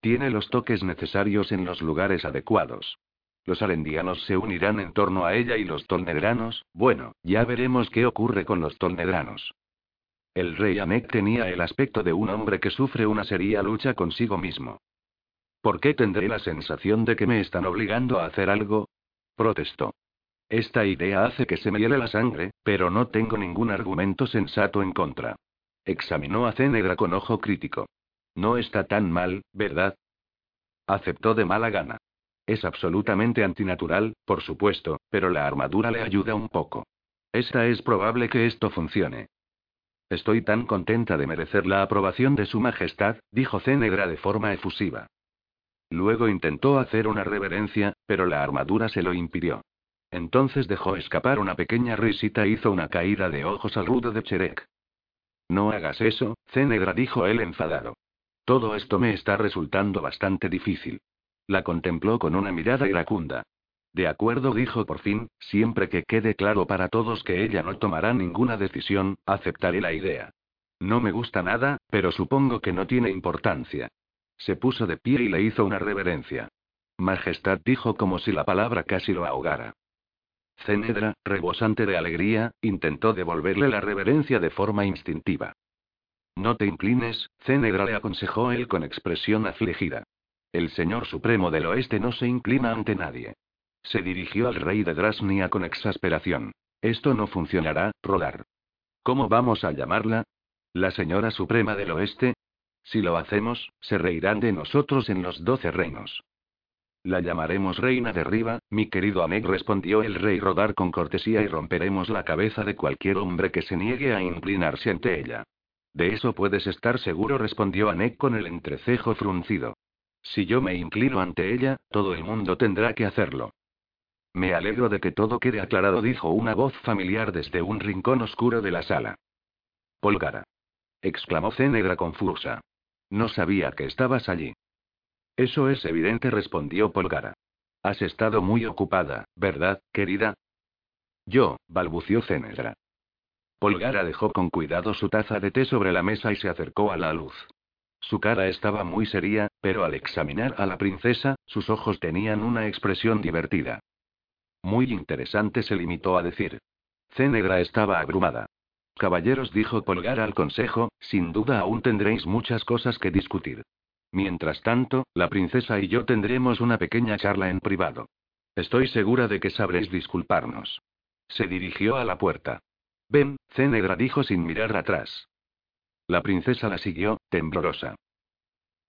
Tiene los toques necesarios en los lugares adecuados. Los arendianos se unirán en torno a ella y los tolnedranos, bueno, ya veremos qué ocurre con los tolnedranos. El rey Amek tenía el aspecto de un hombre que sufre una seria lucha consigo mismo. ¿Por qué tendré la sensación de que me están obligando a hacer algo? protestó. Esta idea hace que se me hiele la sangre, pero no tengo ningún argumento sensato en contra. Examinó a Cenegra con ojo crítico. No está tan mal, ¿verdad? Aceptó de mala gana. Es absolutamente antinatural, por supuesto, pero la armadura le ayuda un poco. Esta es probable que esto funcione. Estoy tan contenta de merecer la aprobación de Su Majestad, dijo Cenegra de forma efusiva. Luego intentó hacer una reverencia, pero la armadura se lo impidió. Entonces dejó escapar una pequeña risita e hizo una caída de ojos al rudo de Cherek. No hagas eso, Cenegra dijo él enfadado. Todo esto me está resultando bastante difícil. La contempló con una mirada iracunda. De acuerdo, dijo por fin, siempre que quede claro para todos que ella no tomará ninguna decisión, aceptaré la idea. No me gusta nada, pero supongo que no tiene importancia. Se puso de pie y le hizo una reverencia. Majestad dijo como si la palabra casi lo ahogara. Cenedra, rebosante de alegría, intentó devolverle la reverencia de forma instintiva. No te inclines, Cenedra le aconsejó él con expresión afligida. El Señor Supremo del Oeste no se inclina ante nadie. Se dirigió al rey de Drasnia con exasperación. Esto no funcionará, Rodar. ¿Cómo vamos a llamarla? ¿La Señora Suprema del Oeste? Si lo hacemos, se reirán de nosotros en los doce reinos. La llamaremos Reina de Riva, mi querido Amek, respondió el rey Rodar con cortesía y romperemos la cabeza de cualquier hombre que se niegue a inclinarse ante ella. De eso puedes estar seguro, respondió Anek con el entrecejo fruncido. Si yo me inclino ante ella, todo el mundo tendrá que hacerlo. Me alegro de que todo quede aclarado, dijo una voz familiar desde un rincón oscuro de la sala. Polgara. exclamó Cenegra confusa. No sabía que estabas allí. Eso es evidente, respondió Polgara. Has estado muy ocupada, ¿verdad, querida? Yo, balbució Cenegra. Polgara dejó con cuidado su taza de té sobre la mesa y se acercó a la luz. Su cara estaba muy seria, pero al examinar a la princesa, sus ojos tenían una expresión divertida. Muy interesante, se limitó a decir. Cenegra estaba abrumada. Caballeros, dijo Polgar al consejo, sin duda aún tendréis muchas cosas que discutir. Mientras tanto, la princesa y yo tendremos una pequeña charla en privado. Estoy segura de que sabréis disculparnos. Se dirigió a la puerta. Ven, Cenegra dijo sin mirar atrás. La princesa la siguió, temblorosa.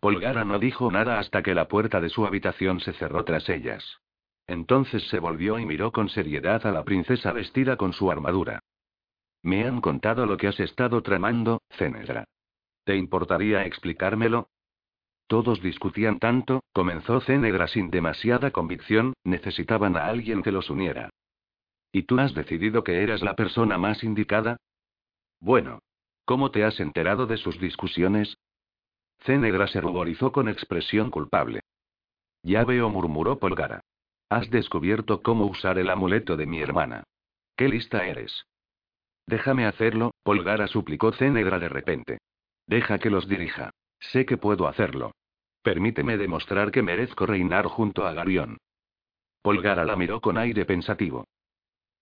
Polgara no dijo nada hasta que la puerta de su habitación se cerró tras ellas. Entonces se volvió y miró con seriedad a la princesa vestida con su armadura. Me han contado lo que has estado tramando, Cenegra. ¿Te importaría explicármelo? Todos discutían tanto, comenzó Cenegra sin demasiada convicción, necesitaban a alguien que los uniera. ¿Y tú has decidido que eras la persona más indicada? Bueno. ¿Cómo te has enterado de sus discusiones? Cenegra se ruborizó con expresión culpable. Ya veo, murmuró Polgara. Has descubierto cómo usar el amuleto de mi hermana. Qué lista eres. Déjame hacerlo, Polgara suplicó Cenegra de repente. Deja que los dirija. Sé que puedo hacerlo. Permíteme demostrar que merezco reinar junto a Garión. Polgara la miró con aire pensativo.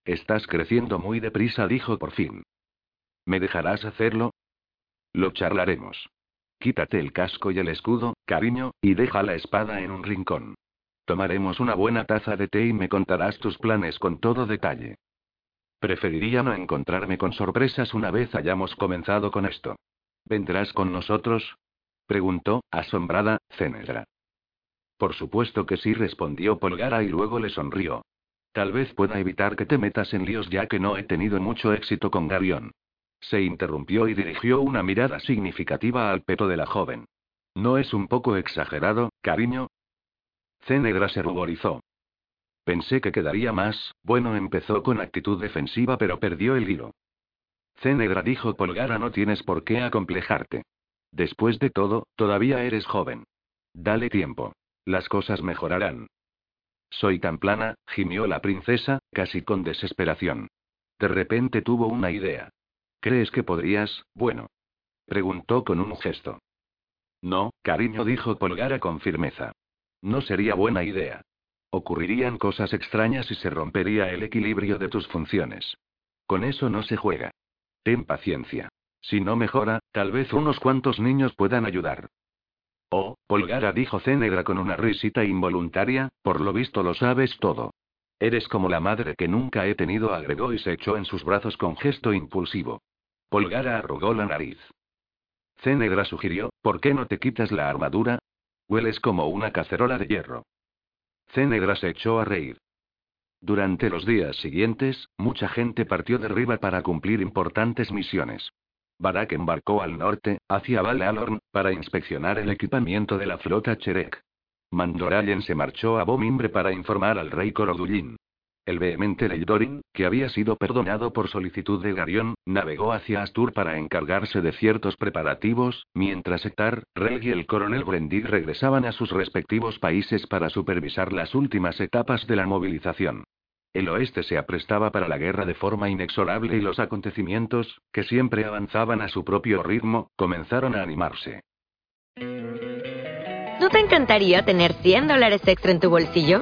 Estás creciendo muy deprisa, dijo por fin. ¿Me dejarás hacerlo? Lo charlaremos. Quítate el casco y el escudo, cariño, y deja la espada en un rincón. Tomaremos una buena taza de té y me contarás tus planes con todo detalle. Preferiría no encontrarme con sorpresas una vez hayamos comenzado con esto. ¿Vendrás con nosotros? preguntó, asombrada, Cenedra. Por supuesto que sí, respondió Polgara y luego le sonrió. Tal vez pueda evitar que te metas en líos ya que no he tenido mucho éxito con Garión. Se interrumpió y dirigió una mirada significativa al peto de la joven. ¿No es un poco exagerado, cariño? Cenegra se ruborizó. Pensé que quedaría más, bueno, empezó con actitud defensiva pero perdió el hilo. Cenegra dijo Polgara no tienes por qué acomplejarte. Después de todo, todavía eres joven. Dale tiempo. Las cosas mejorarán. Soy tan plana, gimió la princesa, casi con desesperación. De repente tuvo una idea. ¿Crees que podrías, bueno? Preguntó con un gesto. No, cariño, dijo Polgara con firmeza. No sería buena idea. Ocurrirían cosas extrañas y se rompería el equilibrio de tus funciones. Con eso no se juega. Ten paciencia. Si no mejora, tal vez unos cuantos niños puedan ayudar. Oh, Polgara dijo Cenegra con una risita involuntaria, por lo visto lo sabes todo. Eres como la madre que nunca he tenido, agregó y se echó en sus brazos con gesto impulsivo. Polgara arrugó la nariz. Cenegra sugirió, ¿por qué no te quitas la armadura? Hueles como una cacerola de hierro. Cenegra se echó a reír. Durante los días siguientes, mucha gente partió de Riva para cumplir importantes misiones. Barak embarcó al norte, hacia Val para inspeccionar el equipamiento de la flota Cherek. Mandorallen se marchó a Bomimbre para informar al rey Corodullín. El vehemente Leidorin, que había sido perdonado por solicitud de Garión, navegó hacia Astur para encargarse de ciertos preparativos, mientras Ektar, Rel y el coronel Brendig regresaban a sus respectivos países para supervisar las últimas etapas de la movilización. El oeste se aprestaba para la guerra de forma inexorable y los acontecimientos, que siempre avanzaban a su propio ritmo, comenzaron a animarse. ¿No te encantaría tener 100 dólares extra en tu bolsillo?